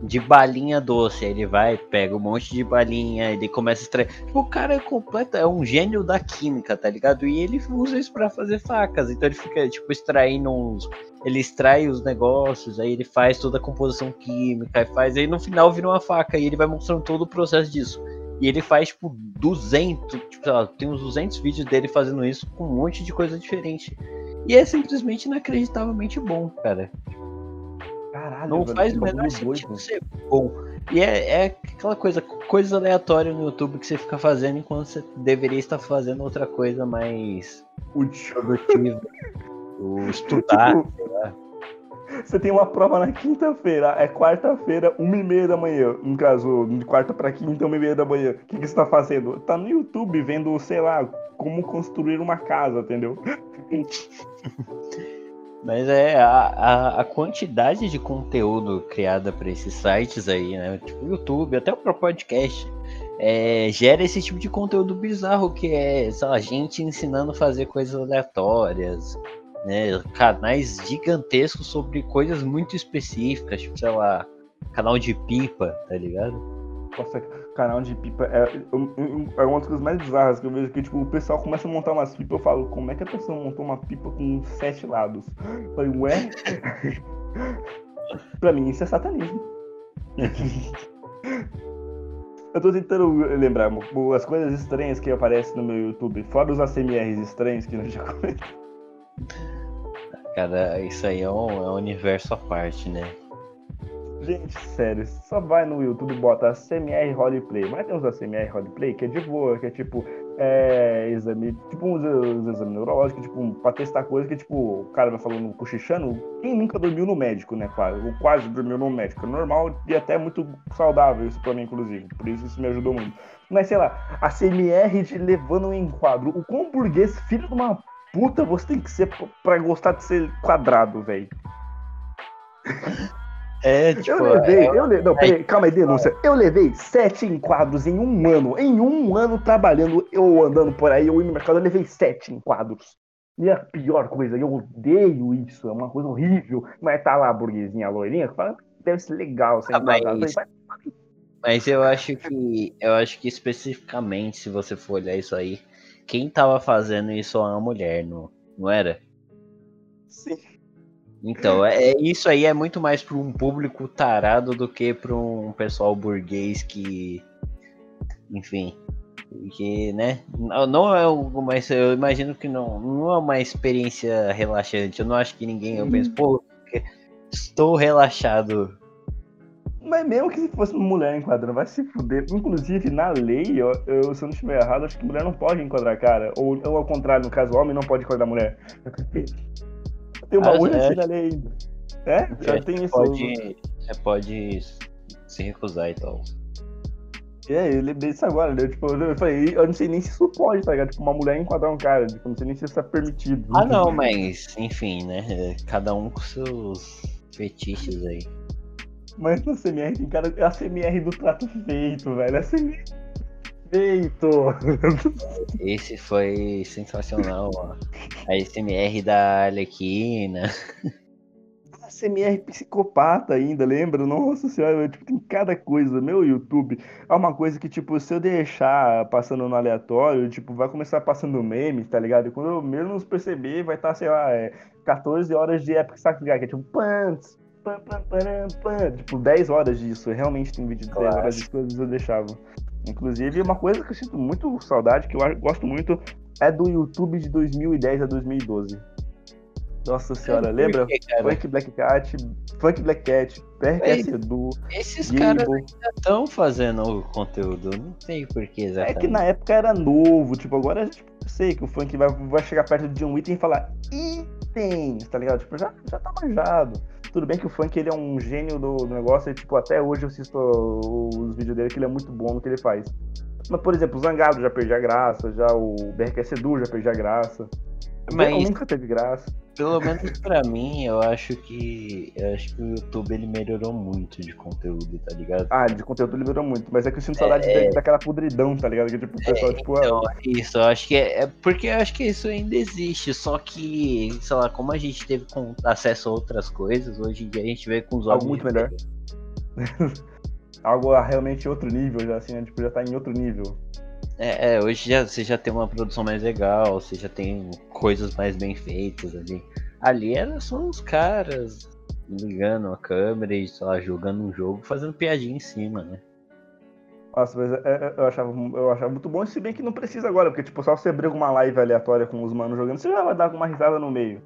de balinha doce. Ele vai, pega um monte de balinha, ele começa a extrair. Tipo, o cara é completo, é um gênio da química, tá ligado? E ele usa isso pra fazer facas. Então ele fica, tipo, extraindo uns. Ele extrai os negócios, aí ele faz toda a composição química, aí faz, aí no final vira uma faca, e ele vai mostrando todo o processo disso. E ele faz, tipo, 200, tipo, lá, tem uns 200 vídeos dele fazendo isso com um monte de coisa diferente. E é simplesmente inacreditavelmente bom, cara. Caralho, Não velho, faz o menor bagulho doido. sentido ser bom. E é, é aquela coisa, coisa aleatória no YouTube que você fica fazendo enquanto você deveria estar fazendo outra coisa mais produtiva. Ou estudar. Tipo, Você tem uma prova na quinta-feira, é quarta-feira, uma e meia da manhã. No caso, de quarta pra quinta, uma e meia da manhã. O que, que você tá fazendo? Tá no YouTube vendo, sei lá, como construir uma casa, entendeu? Mas é a, a, a quantidade de conteúdo criada para esses sites aí, né? Tipo YouTube, até o próprio podcast. é, gera esse tipo de conteúdo bizarro que é, sei gente ensinando a fazer coisas aleatórias, né? Canais gigantescos sobre coisas muito específicas, tipo, sei lá, canal de pipa, tá ligado? Nossa, canal de pipa é, é uma das coisas mais bizarras que eu vejo que tipo, o pessoal começa a montar umas pipas, eu falo, como é que a pessoa montou uma pipa com sete lados? Eu falei, ué? pra mim isso é satanismo. eu tô tentando lembrar as coisas estranhas que aparecem no meu YouTube, fora os ACMRs estranhos que nós já comentamos. Cara, isso aí é um, é um universo à parte, né? Gente, sério, só vai no YouTube e bota CMR Roleplay. Mas tem uns CMR Roleplay que é de boa, que é tipo, é, exame, tipo uns, uns exames neurológicos, tipo, pra testar coisa que, tipo, o cara vai falando cochichando. Quem nunca dormiu no médico, né, quase? Ou quase dormiu no médico. É normal e até muito saudável isso pra mim, inclusive. Por isso isso me ajudou muito. Mas sei lá, a CMR de levando um enquadro. O quão burguês, filho de uma puta, você tem que ser pra gostar de ser quadrado, velho. É, tipo, eu levei, é, eu levei, não, peraí, calma aí, denúncia. Eu levei sete enquadros em um ano. Em um ano trabalhando, eu andando por aí, eu indo no mercado, eu levei sete enquadros. E a pior coisa, eu odeio isso, é uma coisa horrível. Mas tá lá a burguesinha a loirinha, que fala, deve ser legal ser ah, mas... mas eu acho que, eu acho que especificamente, se você for olhar isso aí, quem tava fazendo isso é uma mulher, não, não era? Sim. Então, é, é, isso aí é muito mais para um público tarado do que para um pessoal burguês que. Enfim. Que, né? Não é algo mais. Eu imagino que não, não é uma experiência relaxante. Eu não acho que ninguém. Eu penso, pô, estou relaxado. Mas mesmo que se fosse uma mulher enquadrando, vai se fuder. Inclusive, na lei, eu, eu, se eu não estiver errado, acho que mulher não pode enquadrar cara. Ou, ou ao contrário, no caso, homem não pode enquadrar mulher. Tem uma ah, é. ali ainda. É? Já é, tem isso. Pode, você pode se recusar e tal. É, eu lembrei disso agora, né? Tipo, eu falei, eu não sei nem se isso pode, tá ligado? Tipo, uma mulher enquadrar um cara, tipo, não sei nem se isso é permitido. Ah, não, mas, enfim, né? Cada um com seus fetiches aí. Mas na CMR tem cara. É a CMR do trato feito, velho. É a CMR Feito! Esse foi sensacional, ó. A SMR da Arlequina. A SMR psicopata ainda, lembra? Nossa senhora, tipo, tem cada coisa. Meu YouTube é uma coisa que, tipo, se eu deixar passando no aleatório, tipo, vai começar passando memes, tá ligado? E quando eu menos perceber, vai estar, tá, sei lá, é, 14 horas de Epic Sacrifice, que é tipo, pants, pam, pam, pam, tipo, 10 horas disso. Realmente tem vídeo de 10 horas de coisas eu deixava. Inclusive, uma coisa que eu sinto muito saudade, que eu gosto muito, é do YouTube de 2010 a 2012. Nossa senhora, lembra? Funk Black Cat, Funk Black Cat, PRS Edu. Esses caras ainda estão fazendo conteúdo, não sei porquê exatamente. É que na época era novo, tipo, agora a gente sei que o funk vai, vai chegar perto de um item e falar itens, tá ligado? Tipo, já, já tá manjado. Tudo bem que o funk ele é um gênio do, do negócio e, tipo, até hoje eu assisto os vídeos dele que ele é muito bom no que ele faz. Mas, por exemplo, o Zangado já perdi a graça, já o BRQS Edu já perdi a graça. Mas nunca teve graça. Pelo menos pra mim, eu acho que. Eu acho que o YouTube ele melhorou muito de conteúdo, tá ligado? Ah, de conteúdo ele melhorou muito, mas é que eu sinto saudade é... daquela podridão, tá ligado? Que tipo, o pessoal, é, tipo. Então, ah... Isso, eu acho que é, é. Porque eu acho que isso ainda existe, só que, sei lá, como a gente teve com, acesso a outras coisas, hoje em dia a gente vê com os olhos. Algo muito melhor. Algo realmente outro nível, já assim, né? Tipo, já tá em outro nível. É, é, hoje já, você já tem uma produção mais legal, você já tem coisas mais bem feitas ali. Ali era só uns caras ligando a câmera e, sei lá, jogando um jogo, fazendo piadinha em cima, né? Nossa, mas é, é, eu achava, eu achava muito bom, se bem que não precisa agora, porque tipo, só você abrir uma live aleatória com os manos jogando, você já vai dar uma risada no meio.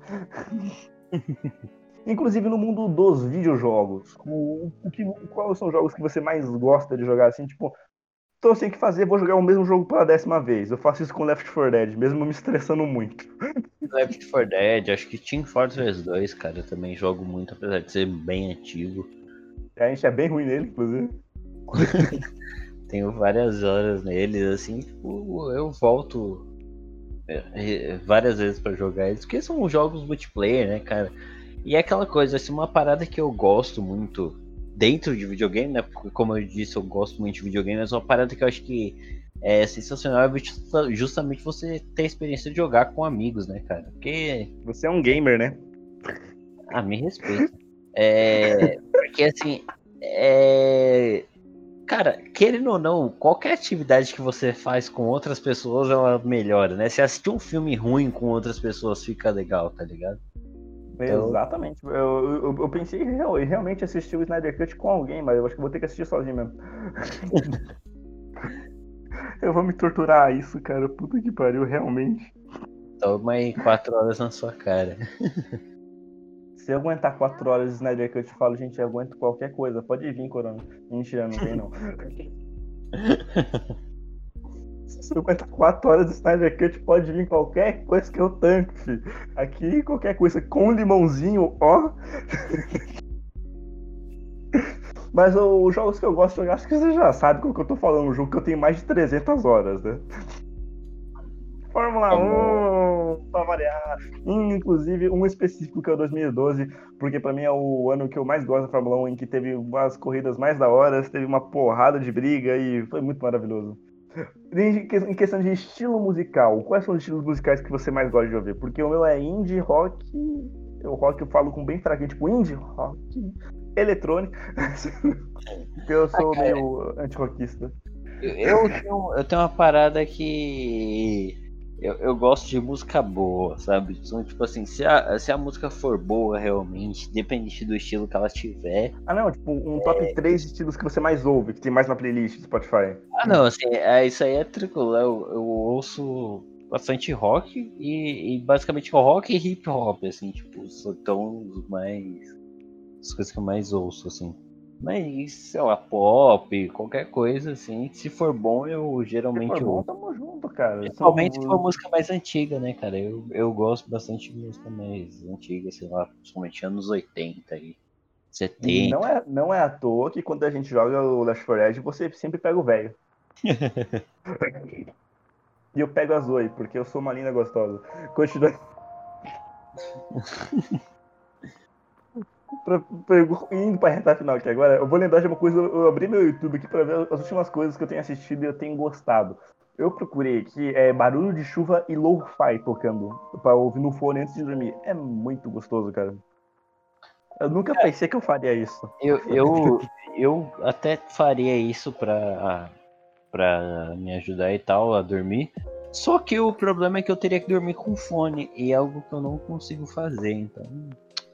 Inclusive no mundo dos videojogos, o, o que, quais são os jogos que você mais gosta de jogar assim, tipo, tô sem que fazer, vou jogar o mesmo jogo pela décima vez. Eu faço isso com Left 4 Dead, mesmo me estressando muito. Left 4 Dead, acho que Team Fortress 2, cara, eu também jogo muito, apesar de ser bem antigo. A gente é bem ruim nele, inclusive. Tenho várias horas neles, assim, tipo, eu volto é, é, várias vezes para jogar eles, porque são jogos multiplayer, né, cara? E é aquela coisa, assim, uma parada que eu gosto muito dentro de videogame, né? Porque como eu disse, eu gosto muito de videogame, mas uma parada que eu acho que é sensacional é justamente você ter a experiência de jogar com amigos, né, cara? Porque. Você é um gamer, né? Ah, me respeita. É. Porque assim. É. Cara, querendo ou não, qualquer atividade que você faz com outras pessoas, ela melhora, né? Se assistir um filme ruim com outras pessoas, fica legal, tá ligado? Então... Exatamente. Eu, eu, eu pensei em realmente assistir o Snyder Cut com alguém, mas eu acho que vou ter que assistir sozinho mesmo. eu vou me torturar a isso, cara. Puta que pariu, realmente. Toma aí quatro horas na sua cara. Se eu aguentar quatro horas de Snyder Cut, eu falo, gente, eu aguento qualquer coisa. Pode vir, Corona. Mentira, não tem não. Se eu aguentar 4 horas de Snyder Cut, pode vir qualquer coisa que eu tanque, filho. Aqui, qualquer coisa com limãozinho, ó. Mas os jogos que eu gosto de jogar, acho que você já sabe qual que eu tô falando. Um jogo que eu tenho mais de 300 horas, né? Fórmula 1, pra variar. Inclusive, um específico que é o 2012, porque pra mim é o ano que eu mais gosto da Fórmula 1, em que teve umas corridas mais da hora, teve uma porrada de briga e foi muito maravilhoso. Em questão de estilo musical, quais são os estilos musicais que você mais gosta de ouvir? Porque o meu é indie, rock. O rock eu falo com bem fraquinho, tipo indie, rock, eletrônico. Porque eu sou ah, meio anti-rockista. Eu, eu, tenho, eu tenho uma parada que eu, eu gosto de música boa, sabe? Então, tipo assim, se a, se a música for boa realmente, dependente do estilo que ela tiver. Ah, não, tipo, um top é... 3 estilos que você mais ouve, que tem mais na playlist do Spotify. Ah, não, assim, é, isso aí é tranquilo. Eu, eu ouço bastante rock e, e, basicamente rock e hip hop, assim, tipo, são os mais. as coisas que eu mais ouço, assim. Mas, sei lá, pop, qualquer coisa assim, se for bom, eu geralmente se for bom, tamo junto, cara. Principalmente se for música mais antiga, né, cara? Eu, eu gosto bastante de música mais antiga, sei lá, principalmente anos 80 aí. 70. Não é, não é à toa que quando a gente joga o Last 4 Dead, você sempre pega o velho. e eu pego a Zoe, porque eu sou uma linda gostosa. Continua. pra, pra, indo pra reta final aqui agora, eu vou lembrar de uma coisa. Eu abri meu YouTube aqui pra ver as últimas coisas que eu tenho assistido e eu tenho gostado. Eu procurei aqui é, barulho de chuva e lo-fi tocando pra ouvir no fone antes de dormir. É muito gostoso, cara. Eu nunca é, pensei que eu faria isso. Eu, eu, eu até faria isso pra, pra me ajudar e tal a dormir. Só que o problema é que eu teria que dormir com fone e é algo que eu não consigo fazer, então.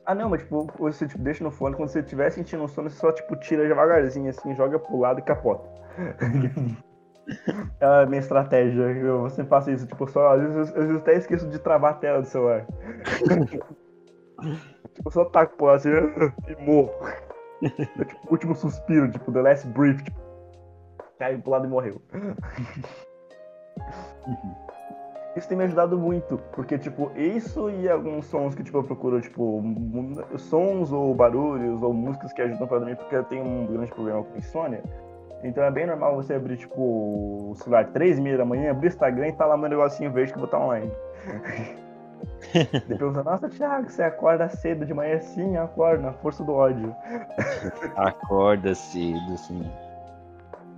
Ah, não, mas tipo, você tipo, deixa no fone, quando você estiver sentindo um sono, você só tipo, tira devagarzinho, assim, joga pro lado e capota. é a minha estratégia. Eu sempre faço isso, tipo, só. Às vezes, eu até esqueço de travar a tela do celular. tipo, só taco pro lado assim e morro. É tipo o último suspiro, tipo, the last breath, tipo, caiu pro lado e morreu. Isso tem me ajudado muito, porque, tipo, isso e alguns sons que, tipo, eu procuro, tipo, sons ou barulhos ou músicas que ajudam pra dormir, porque eu tenho um grande problema com insônia. Então é bem normal você abrir, tipo, o celular três e meia da manhã, abrir o Instagram e tá lá meu negocinho verde que eu vou estar online. Depois você, nossa, Thiago, você acorda cedo de manhã? Sim, acordo, na força do ódio. Acorda cedo, sim.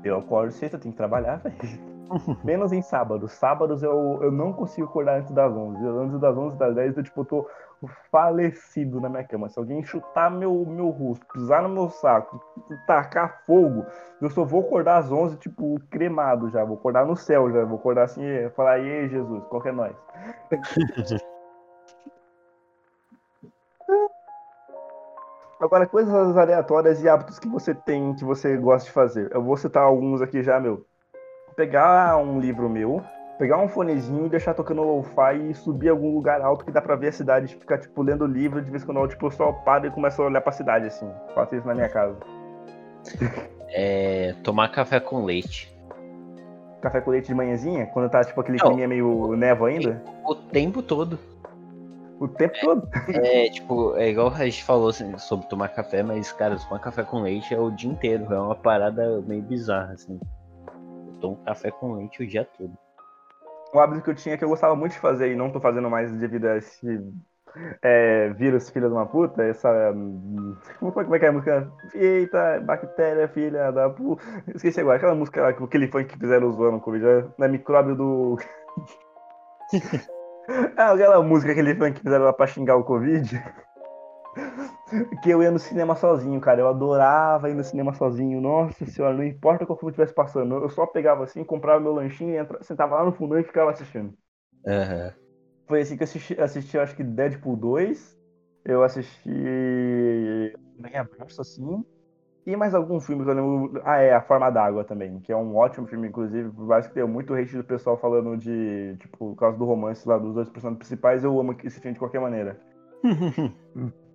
Eu acordo cedo, eu tenho que trabalhar, velho. Menos em sábados. Sábados eu, eu não consigo acordar antes das 11. Antes das 11, das 10, eu, tipo, tô falecido na minha cama. Se alguém chutar meu, meu rosto, pisar no meu saco, tacar fogo, eu só vou acordar às 11, tipo, cremado já. Vou acordar no céu já. Vou acordar assim falar, e aí, Jesus, qual que é nós? Agora, coisas aleatórias e hábitos que você tem, que você gosta de fazer. Eu vou citar alguns aqui já, meu pegar um livro meu, pegar um fonezinho e deixar tocando lo-fi e subir algum lugar alto que dá pra ver a cidade, ficar, tipo, lendo o livro, de vez em quando eu, tipo, só paro e começo a olhar pra cidade, assim. Faço isso na minha casa. É, tomar café com leite. Café com leite de manhãzinha? Quando tá, tipo, aquele clima meio névoa ainda? O tempo todo. O tempo é, todo? É, tipo, é igual a gente falou assim, sobre tomar café, mas, cara, tomar café com leite é o dia inteiro. É uma parada meio bizarra, assim tomo café com leite o dia todo. Um hábito que eu tinha que eu gostava muito de fazer e não tô fazendo mais devido a esse é, vírus, filha de uma puta, essa. Como é que é a música? Eita, bactéria, filha da puta. Esqueci agora, aquela música lá, aquele funk que fizeram zoando o Covid, né? na micróbio do. é aquela música, aquele funk que fizeram lá pra xingar o Covid. que eu ia no cinema sozinho, cara. Eu adorava ir no cinema sozinho. Nossa senhora, não importa qual filme estivesse passando. Eu só pegava assim, comprava meu lanchinho, entra... sentava lá no fundão e ficava assistindo. Aham. Foi assim que eu assisti, assisti acho que Deadpool 2. Eu assisti Bem Abraço, assim. E mais algum filme que eu lembro. Ah, é, A Forma d'Água também, que é um ótimo filme, inclusive. Por mais que tenha muito hate do pessoal falando de. Tipo, por causa do romance lá dos dois personagens principais, eu amo esse filme de qualquer maneira.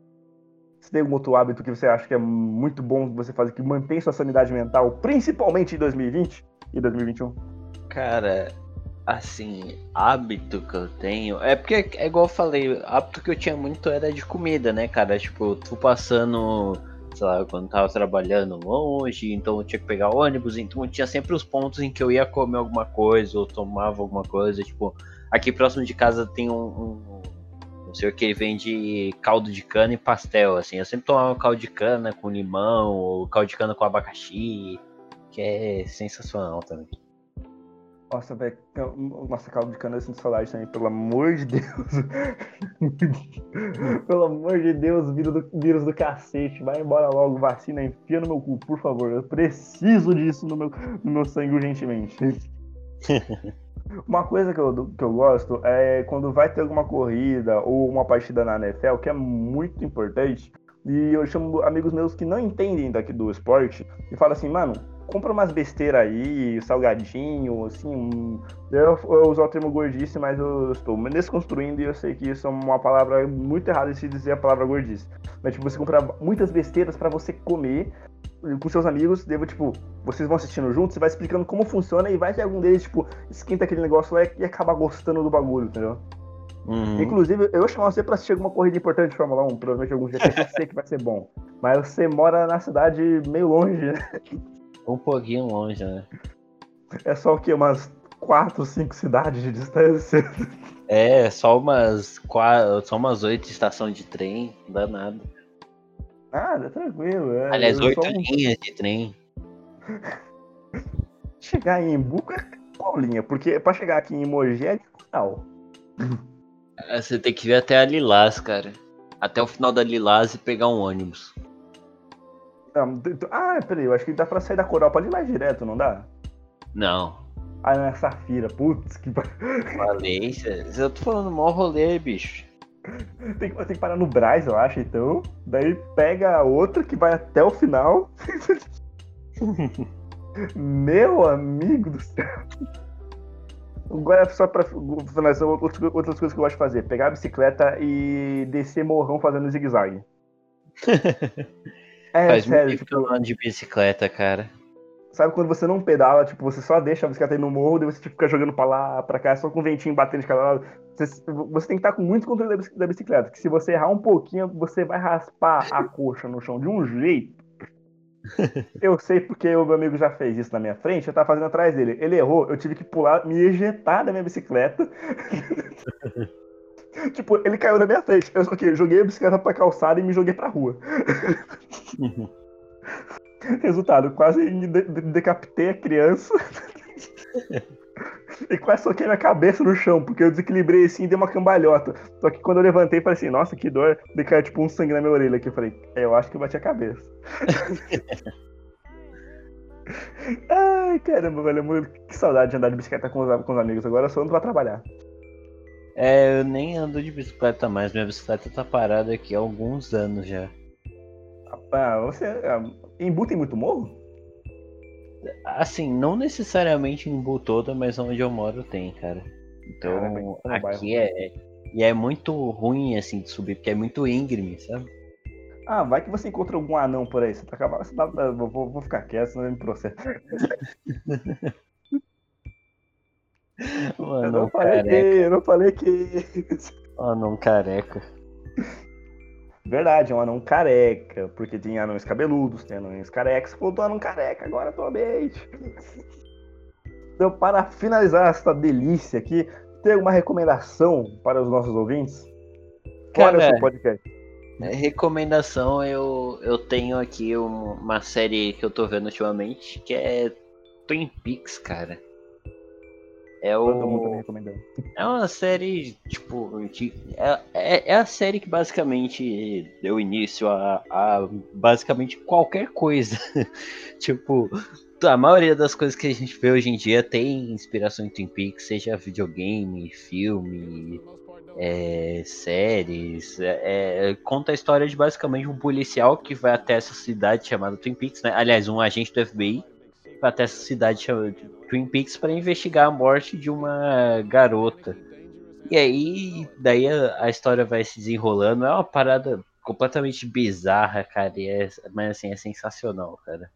Você tem algum outro hábito que você acha que é muito bom você faz que mantém sua sanidade mental, principalmente em 2020 e 2021? Cara, assim, hábito que eu tenho. É porque, é igual eu falei, hábito que eu tinha muito era de comida, né, cara? Tipo, tu passando, sei lá, quando tava trabalhando longe, então eu tinha que pegar ônibus, então tinha sempre os pontos em que eu ia comer alguma coisa ou tomava alguma coisa. Tipo, aqui próximo de casa tem um, um não sei o que, vende caldo de cana e pastel, assim. Eu sempre tomava caldo de cana com limão, ou caldo de cana com abacaxi, que é sensacional também. Nossa, velho. Nossa, caldo de cana de saudade também, pelo amor de Deus. pelo amor de Deus, vírus do, vírus do cacete. Vai embora logo, vacina, enfia no meu cu, por favor. Eu preciso disso no meu, no meu sangue urgentemente. Uma coisa que eu, que eu gosto é quando vai ter alguma corrida ou uma partida na NFL, que é muito importante, e eu chamo amigos meus que não entendem daqui do esporte e falo assim, mano, compra umas besteiras aí, salgadinho, assim. Eu, eu uso o termo gordice, mas eu estou desconstruindo e eu sei que isso é uma palavra muito errada de se dizer a palavra gordice. Mas, tipo, você compra muitas besteiras para você comer com seus amigos, devo, tipo, vocês vão assistindo juntos, você vai explicando como funciona e vai que algum deles, tipo, esquenta aquele negócio lá e acaba gostando do bagulho, entendeu? Uhum. Inclusive, eu chamo você pra assistir alguma corrida importante de Fórmula 1, provavelmente algum dia eu sei que vai ser bom. Mas você mora na cidade meio longe, né? Um pouquinho longe, né? É só o quê? Umas 4, 5 cidades de distância? É, só umas quatro, só umas oito estações de trem, não dá nada. Tranquilo. É, Aliás, oito um... linhas de trem. Chegar em Buca, qual linha? Porque pra chegar aqui em Mogi é diagonal. É, você tem que vir até a Lilás, cara. Até o final da Lilás e pegar um ônibus. Ah, peraí, eu acho que dá pra sair da Coral pra ir mais direto, não dá? Não. Ah, não é Safira, putz, que. Falei, eu tô falando mó rolê, bicho. Tem que, tem que parar no Braz, eu acho, então. Daí pega a outra que vai até o final. Meu amigo do céu. Agora, só pra finalizar, outras coisas que eu gosto de fazer: pegar a bicicleta e descer morrão fazendo zigue-zague. é, Faz sério. Muito tipo, de bicicleta, cara. Sabe quando você não pedala, tipo, você só deixa a bicicleta aí no morro, daí você tipo, fica jogando pra lá, pra cá, só com o ventinho batendo de cada lado. Você, você tem que estar com muito controle da bicicleta, que se você errar um pouquinho, você vai raspar a coxa no chão de um jeito. eu sei porque o meu amigo já fez isso na minha frente, eu tava fazendo atrás dele. Ele errou, eu tive que pular, me ejetar da minha bicicleta. tipo, ele caiu na minha frente. Eu só que joguei a bicicleta pra calçada e me joguei pra rua. Resultado, quase de decapitei a criança. e quase soquei minha cabeça no chão, porque eu desequilibrei assim e dei uma cambalhota. Só que quando eu levantei, falei assim, nossa, que dor. De caiu tipo um sangue na minha orelha aqui. Eu falei, é, eu acho que eu bati a cabeça. Ai, caramba, velho. Que saudade de andar de bicicleta com os, com os amigos. Agora eu só ando pra trabalhar. É, eu nem ando de bicicleta mais. Minha bicicleta tá parada aqui há alguns anos já. Ah, você. Ah, em Bu tem muito morro? Assim, não necessariamente em Bu toda, mas onde eu moro tem, cara. Então, Caramba, aqui é. E é muito ruim, assim, de subir, porque é muito íngreme, sabe? Ah, vai que você encontra algum anão por aí. Você tá acabando. Você tá, vou, vou ficar quieto, senão ele me processa. eu não falei careca. que. Eu não falei que. Anão careca. Verdade, é um anão careca, porque tem anões cabeludos, tem anões carecas. Falou do anão careca, agora atualmente. Então, para finalizar essa delícia aqui, tem alguma recomendação para os nossos ouvintes? Cara, seu podcast. recomendação eu, eu tenho aqui um- uma série que eu tô vendo ultimamente, que é Twin Peaks, cara. É Todo mundo tá me o. recomendando. É uma série, tipo. de- é, é, é a série que basicamente deu início a, a basicamente qualquer coisa. tipo, a maioria das coisas que a gente vê hoje em dia tem inspiração em Twin Peaks, seja videogame, filme, é, séries. é, é, conta a história de basicamente um policial que vai até essa cidade chamada Twin Peaks, né? Aliás, um agente do FBI até essa cidade chamada Twin Peaks para investigar a morte de uma garota. E aí, daí a, a história vai se desenrolando. É uma parada completamente bizarra, cara. É, mas assim, é sensacional, cara.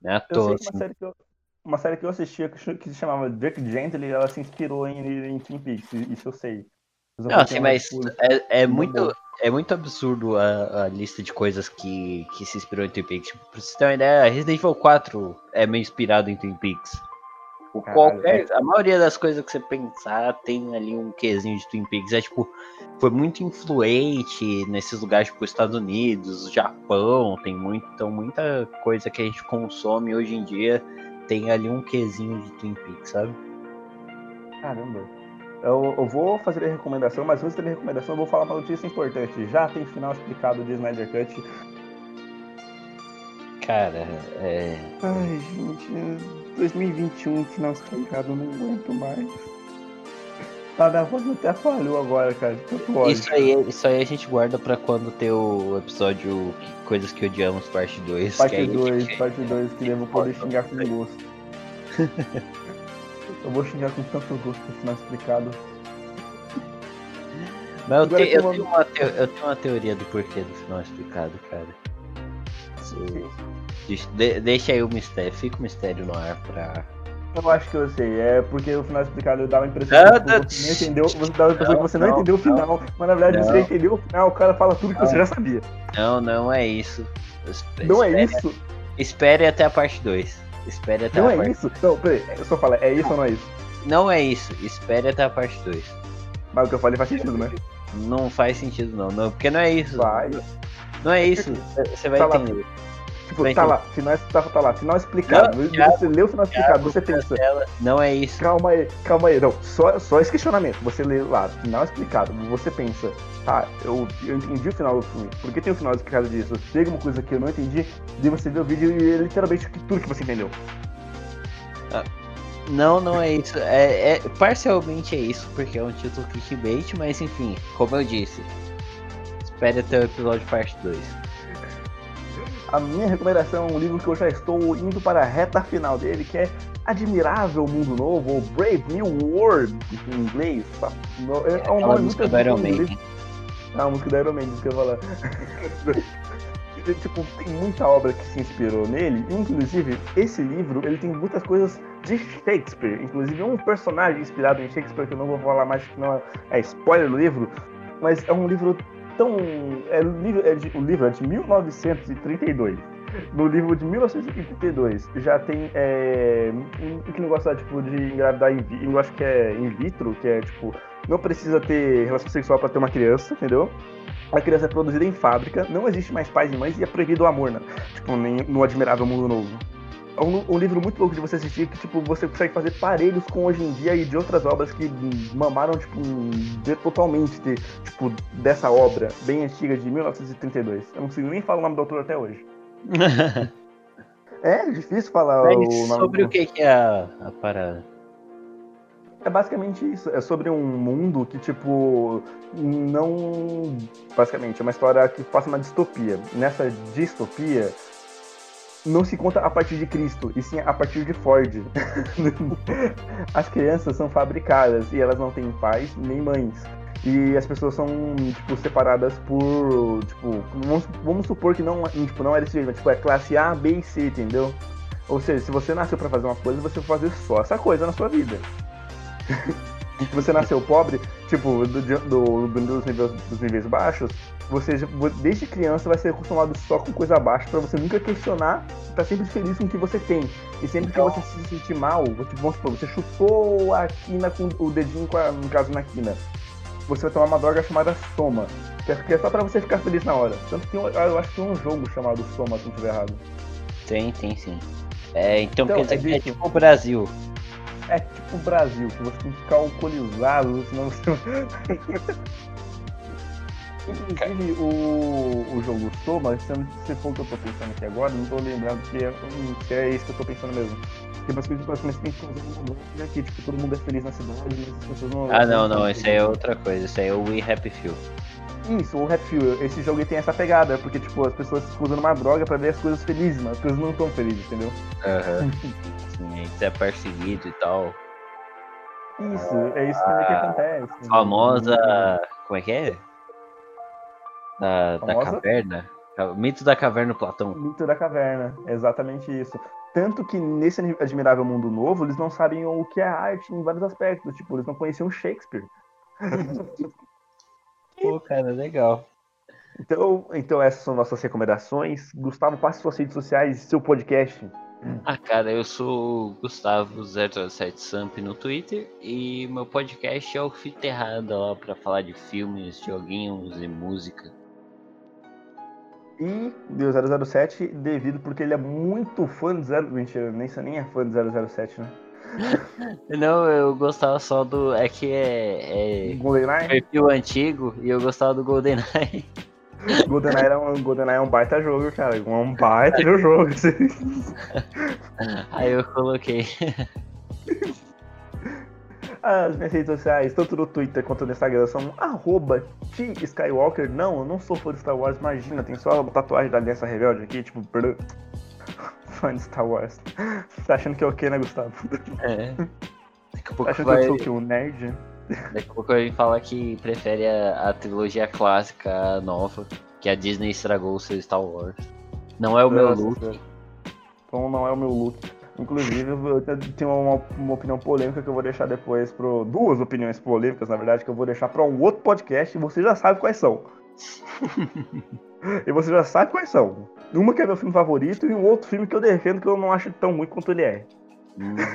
Não é à toa, uma assim. série que eu, uma série que eu assistia que, se chamava Dirk Gently, ela se inspirou em, em Twin Peaks, isso eu sei. Eu Não, assim, mas é, é muito, dá. É muito absurdo a, a lista de coisas que, que se inspirou em Twin Peaks. Tipo, pra você ter uma ideia, Resident Evil 4 é meio inspirado em Twin Peaks. O Caralho, qualquer, a maioria das coisas que você pensar tem ali um quesinho de Twin Peaks. É tipo, foi muito influente nesses lugares, tipo, Estados Unidos, Japão, tem muito, então muita coisa que a gente consome hoje em dia tem ali um quesinho de Twin Peaks, sabe? Caramba. Eu, eu vou fazer a recomendação, mas antes da minha recomendação eu vou falar uma notícia importante. Já tem final explicado de Snyder Cut. Cara, é. Ai, gente, 2021, final explicado, eu não aguento mais. Tá, minha voz até falhou agora, cara. Isso aí, isso aí a gente guarda pra quando ter o episódio que- Coisas que Odiamos, parte 2. que Parte aí a 2, gente- parte 2, que eu vou poder xingar com gosto. eu vou xingar com tanto gosto esse final explicado. Mas eu, te- eu tenho uma teo- eu tenho uma teoria do porquê do final explicado, cara. Deixa, de- deixa aí o mistério, fica o mistério no ar pra. Eu acho que eu sei, é porque o final explicado dá a impressão Não, que não, você não entendeu, você dá a impressão não, que você não, não, entendeu o final, mas na verdade não. você entendeu o final, o cara fala tudo que você já sabia. Não, não é isso. Espe- Não é espere- isso? Espere até a parte 2. Espere até Não a é parte. isso? Não, peraí, eu só falo, é isso ou não é isso? Não é isso. Espere até a parte 2. Mas o que eu falei faz sentido, né? Não faz sentido, não. não porque não é isso. Não é isso. Você vai lá. entender. Tipo, tá lá, final, tá, tá lá, final explicado. Não, você lê o final explicado, você pensa. Não é isso. calma aí, calma aí, não, só, só esse questionamento. Você lê lá, final explicado, você pensa, tá, eu, eu entendi o final do filme, por que tem o final explicado disso? Tem alguma coisa que eu não entendi, daí você vê o vídeo e é literalmente tudo que você entendeu. Não, não é isso. É, é- parcialmente é isso, porque é um título clickbait, mas enfim, como eu disse. Espere até o episódio parte 2. A minha recomendação é um livro que eu já estou indo para a reta final dele, que é Admirável Mundo Novo, ou Brave New World, em inglês. tá? No- É um nome música muito do Iron. Maiden. Ah, a música da Iron Man, isso que eu ia falar. Tipo, tem muita obra que se inspirou nele, inclusive, esse livro, ele tem muitas coisas de Shakespeare, inclusive um personagem inspirado em Shakespeare, que eu não vou falar mais, que não é, é spoiler do livro, mas é um livro tão... É, o livro é de, o livro é de 1932. No livro de 1932 já tem é, um, que negócio lá, tipo, de engravidar vi- eu acho que é in vitro, que é tipo, não precisa ter relação sexual para ter uma criança, entendeu? A criança é produzida em fábrica, não existe mais pais e mães e é proibido o amor, né? Tipo, nem no Admirável Mundo Novo. É um, um livro muito louco de você assistir que, tipo, você consegue fazer parelhos com hoje em dia e de outras obras que mamaram, tipo, de, totalmente de, tipo, dessa obra bem antiga de 1932. Eu não consigo nem falar o nome do autor até hoje. É difícil falar o nome sobre do... o que, que é a, a parada? É basicamente isso. É sobre um mundo que, tipo, não. Basicamente, é uma história que passa uma distopia. Nessa distopia, não se conta a partir de Cristo, e sim a partir de Ford. as crianças são fabricadas e elas não têm pais nem mães. E as pessoas são, tipo, separadas por. Tipo, vamos, vamos supor que não, tipo, não é desse jeito, mas tipo, é classe A, B e C, entendeu? Ou seja, se você nasceu pra fazer uma coisa, você vai fazer só essa coisa na sua vida. Se você nasceu pobre, tipo, do, do- do- dos, níveis, dos níveis baixos, você desde criança vai ser acostumado só com coisa baixa pra você nunca questionar, tá sempre feliz com o que você tem. E sempre Então- que você se sentir mal, tipo, vamos supor, você chutou a quina com o dedinho, com a- no caso, na quina. você vai tomar uma droga chamada Soma. Que é, é só pra você ficar feliz na hora. Tanto que um- eu acho que tem um jogo chamado Soma, se não estiver errado. Tem, tem sim. É, então, Então, quer dizer é que é disso. tipo o Brasil. É tipo o Brasil, que você tem que ficar alcoolizado, senão você. Inclusive, o, o jogo Soma, se se for o que eu tô pensando aqui agora, não tô lembrando que é, hum, que é isso que eu tô pensando mesmo. Tipo, as coisas basicamente tem que fazer uma droga que tipo, todo mundo é feliz na cidade, mas as pessoas não. Ah, não, não, esse aí é outra coisa. Esse aí é o We Happy Few. Isso, o Rap Fuel, esse jogo tem essa pegada, porque tipo, as pessoas ficam usando uma droga pra ver as coisas felizes, mas as coisas não estão felizes, entendeu? Aham. Sim, aí você é perseguido e tal. Isso, é isso que meio que acontece. Famosa. Como é que é? Da, da caverna? Ca- Mito da caverna Platão. Mito da caverna, exatamente isso. Tanto que nesse admirável mundo novo, eles não sabem o que é arte em vários aspectos. Tipo, eles não conheciam Shakespeare. Pô, cara, legal. Então, então essas são nossas recomendações. Gustavo, passe suas redes sociais e seu podcast. Ah, cara, eu sou o Gustavo007 Samp no Twitter e meu podcast é o Fita Errada lá pra falar de filmes, joguinhos e música. E do 007, devido porque ele é muito fã de 0... Mentira, nem, nem é fã de 007, né? Não, eu gostava só do. É que é, é GoldenEye? perfil antigo e eu gostava do GoldenEye. GoldenEye é um, GoldenEye é um baita jogo, cara. É um baita jogo. assim. Aí eu coloquei. As minhas redes sociais, tanto no Twitter quanto no Instagram, são arroba Skywalker. Não, eu não sou fã de Star Wars, imagina, tem só a tatuagem da Aliança Rebelde aqui, tipo, brr. fã de Star Wars. Tá achando que é o quê, né, Gustavo? É. Daqui a Tá pouco achando vai. que eu sou o quê, um nerd? Daqui a pouco vai falar que prefere a, a trilogia clássica, a nova, que a Disney estragou o seu Star Wars. Não é o meu Nossa, look. senhora. Então não é o meu look. Inclusive, eu tenho uma, uma opinião polêmica que eu vou deixar depois pro. Duas opiniões polêmicas, na verdade, que eu vou deixar pra um outro podcast e você já sabe quais são. e você já sabe quais são. Uma que é meu filme favorito e um outro filme que eu defendo que eu não acho tão ruim quanto ele é. Hum,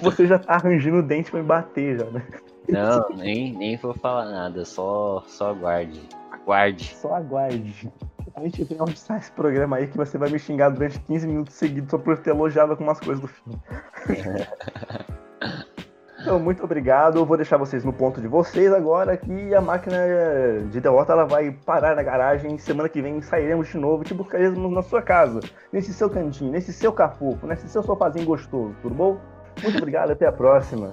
Você já tá arranjando o dente pra me bater já, né? Não, nem, nem vou falar nada, só, só aguarde. Aguarde. Só aguarde. A gente tem onde sai esse programa aí que você vai me xingar durante 15 minutos seguidos só por ter elogiado algumas coisas do filme. Então, muito obrigado. Eu vou deixar vocês no ponto de vocês agora que a máquina de derrota ela vai parar na garagem. Semana que vem sairemos de novo e te buscaremos na sua casa, nesse seu cantinho, nesse seu cafofo, nesse seu sofazinho gostoso, tudo bom? Muito obrigado, até a próxima.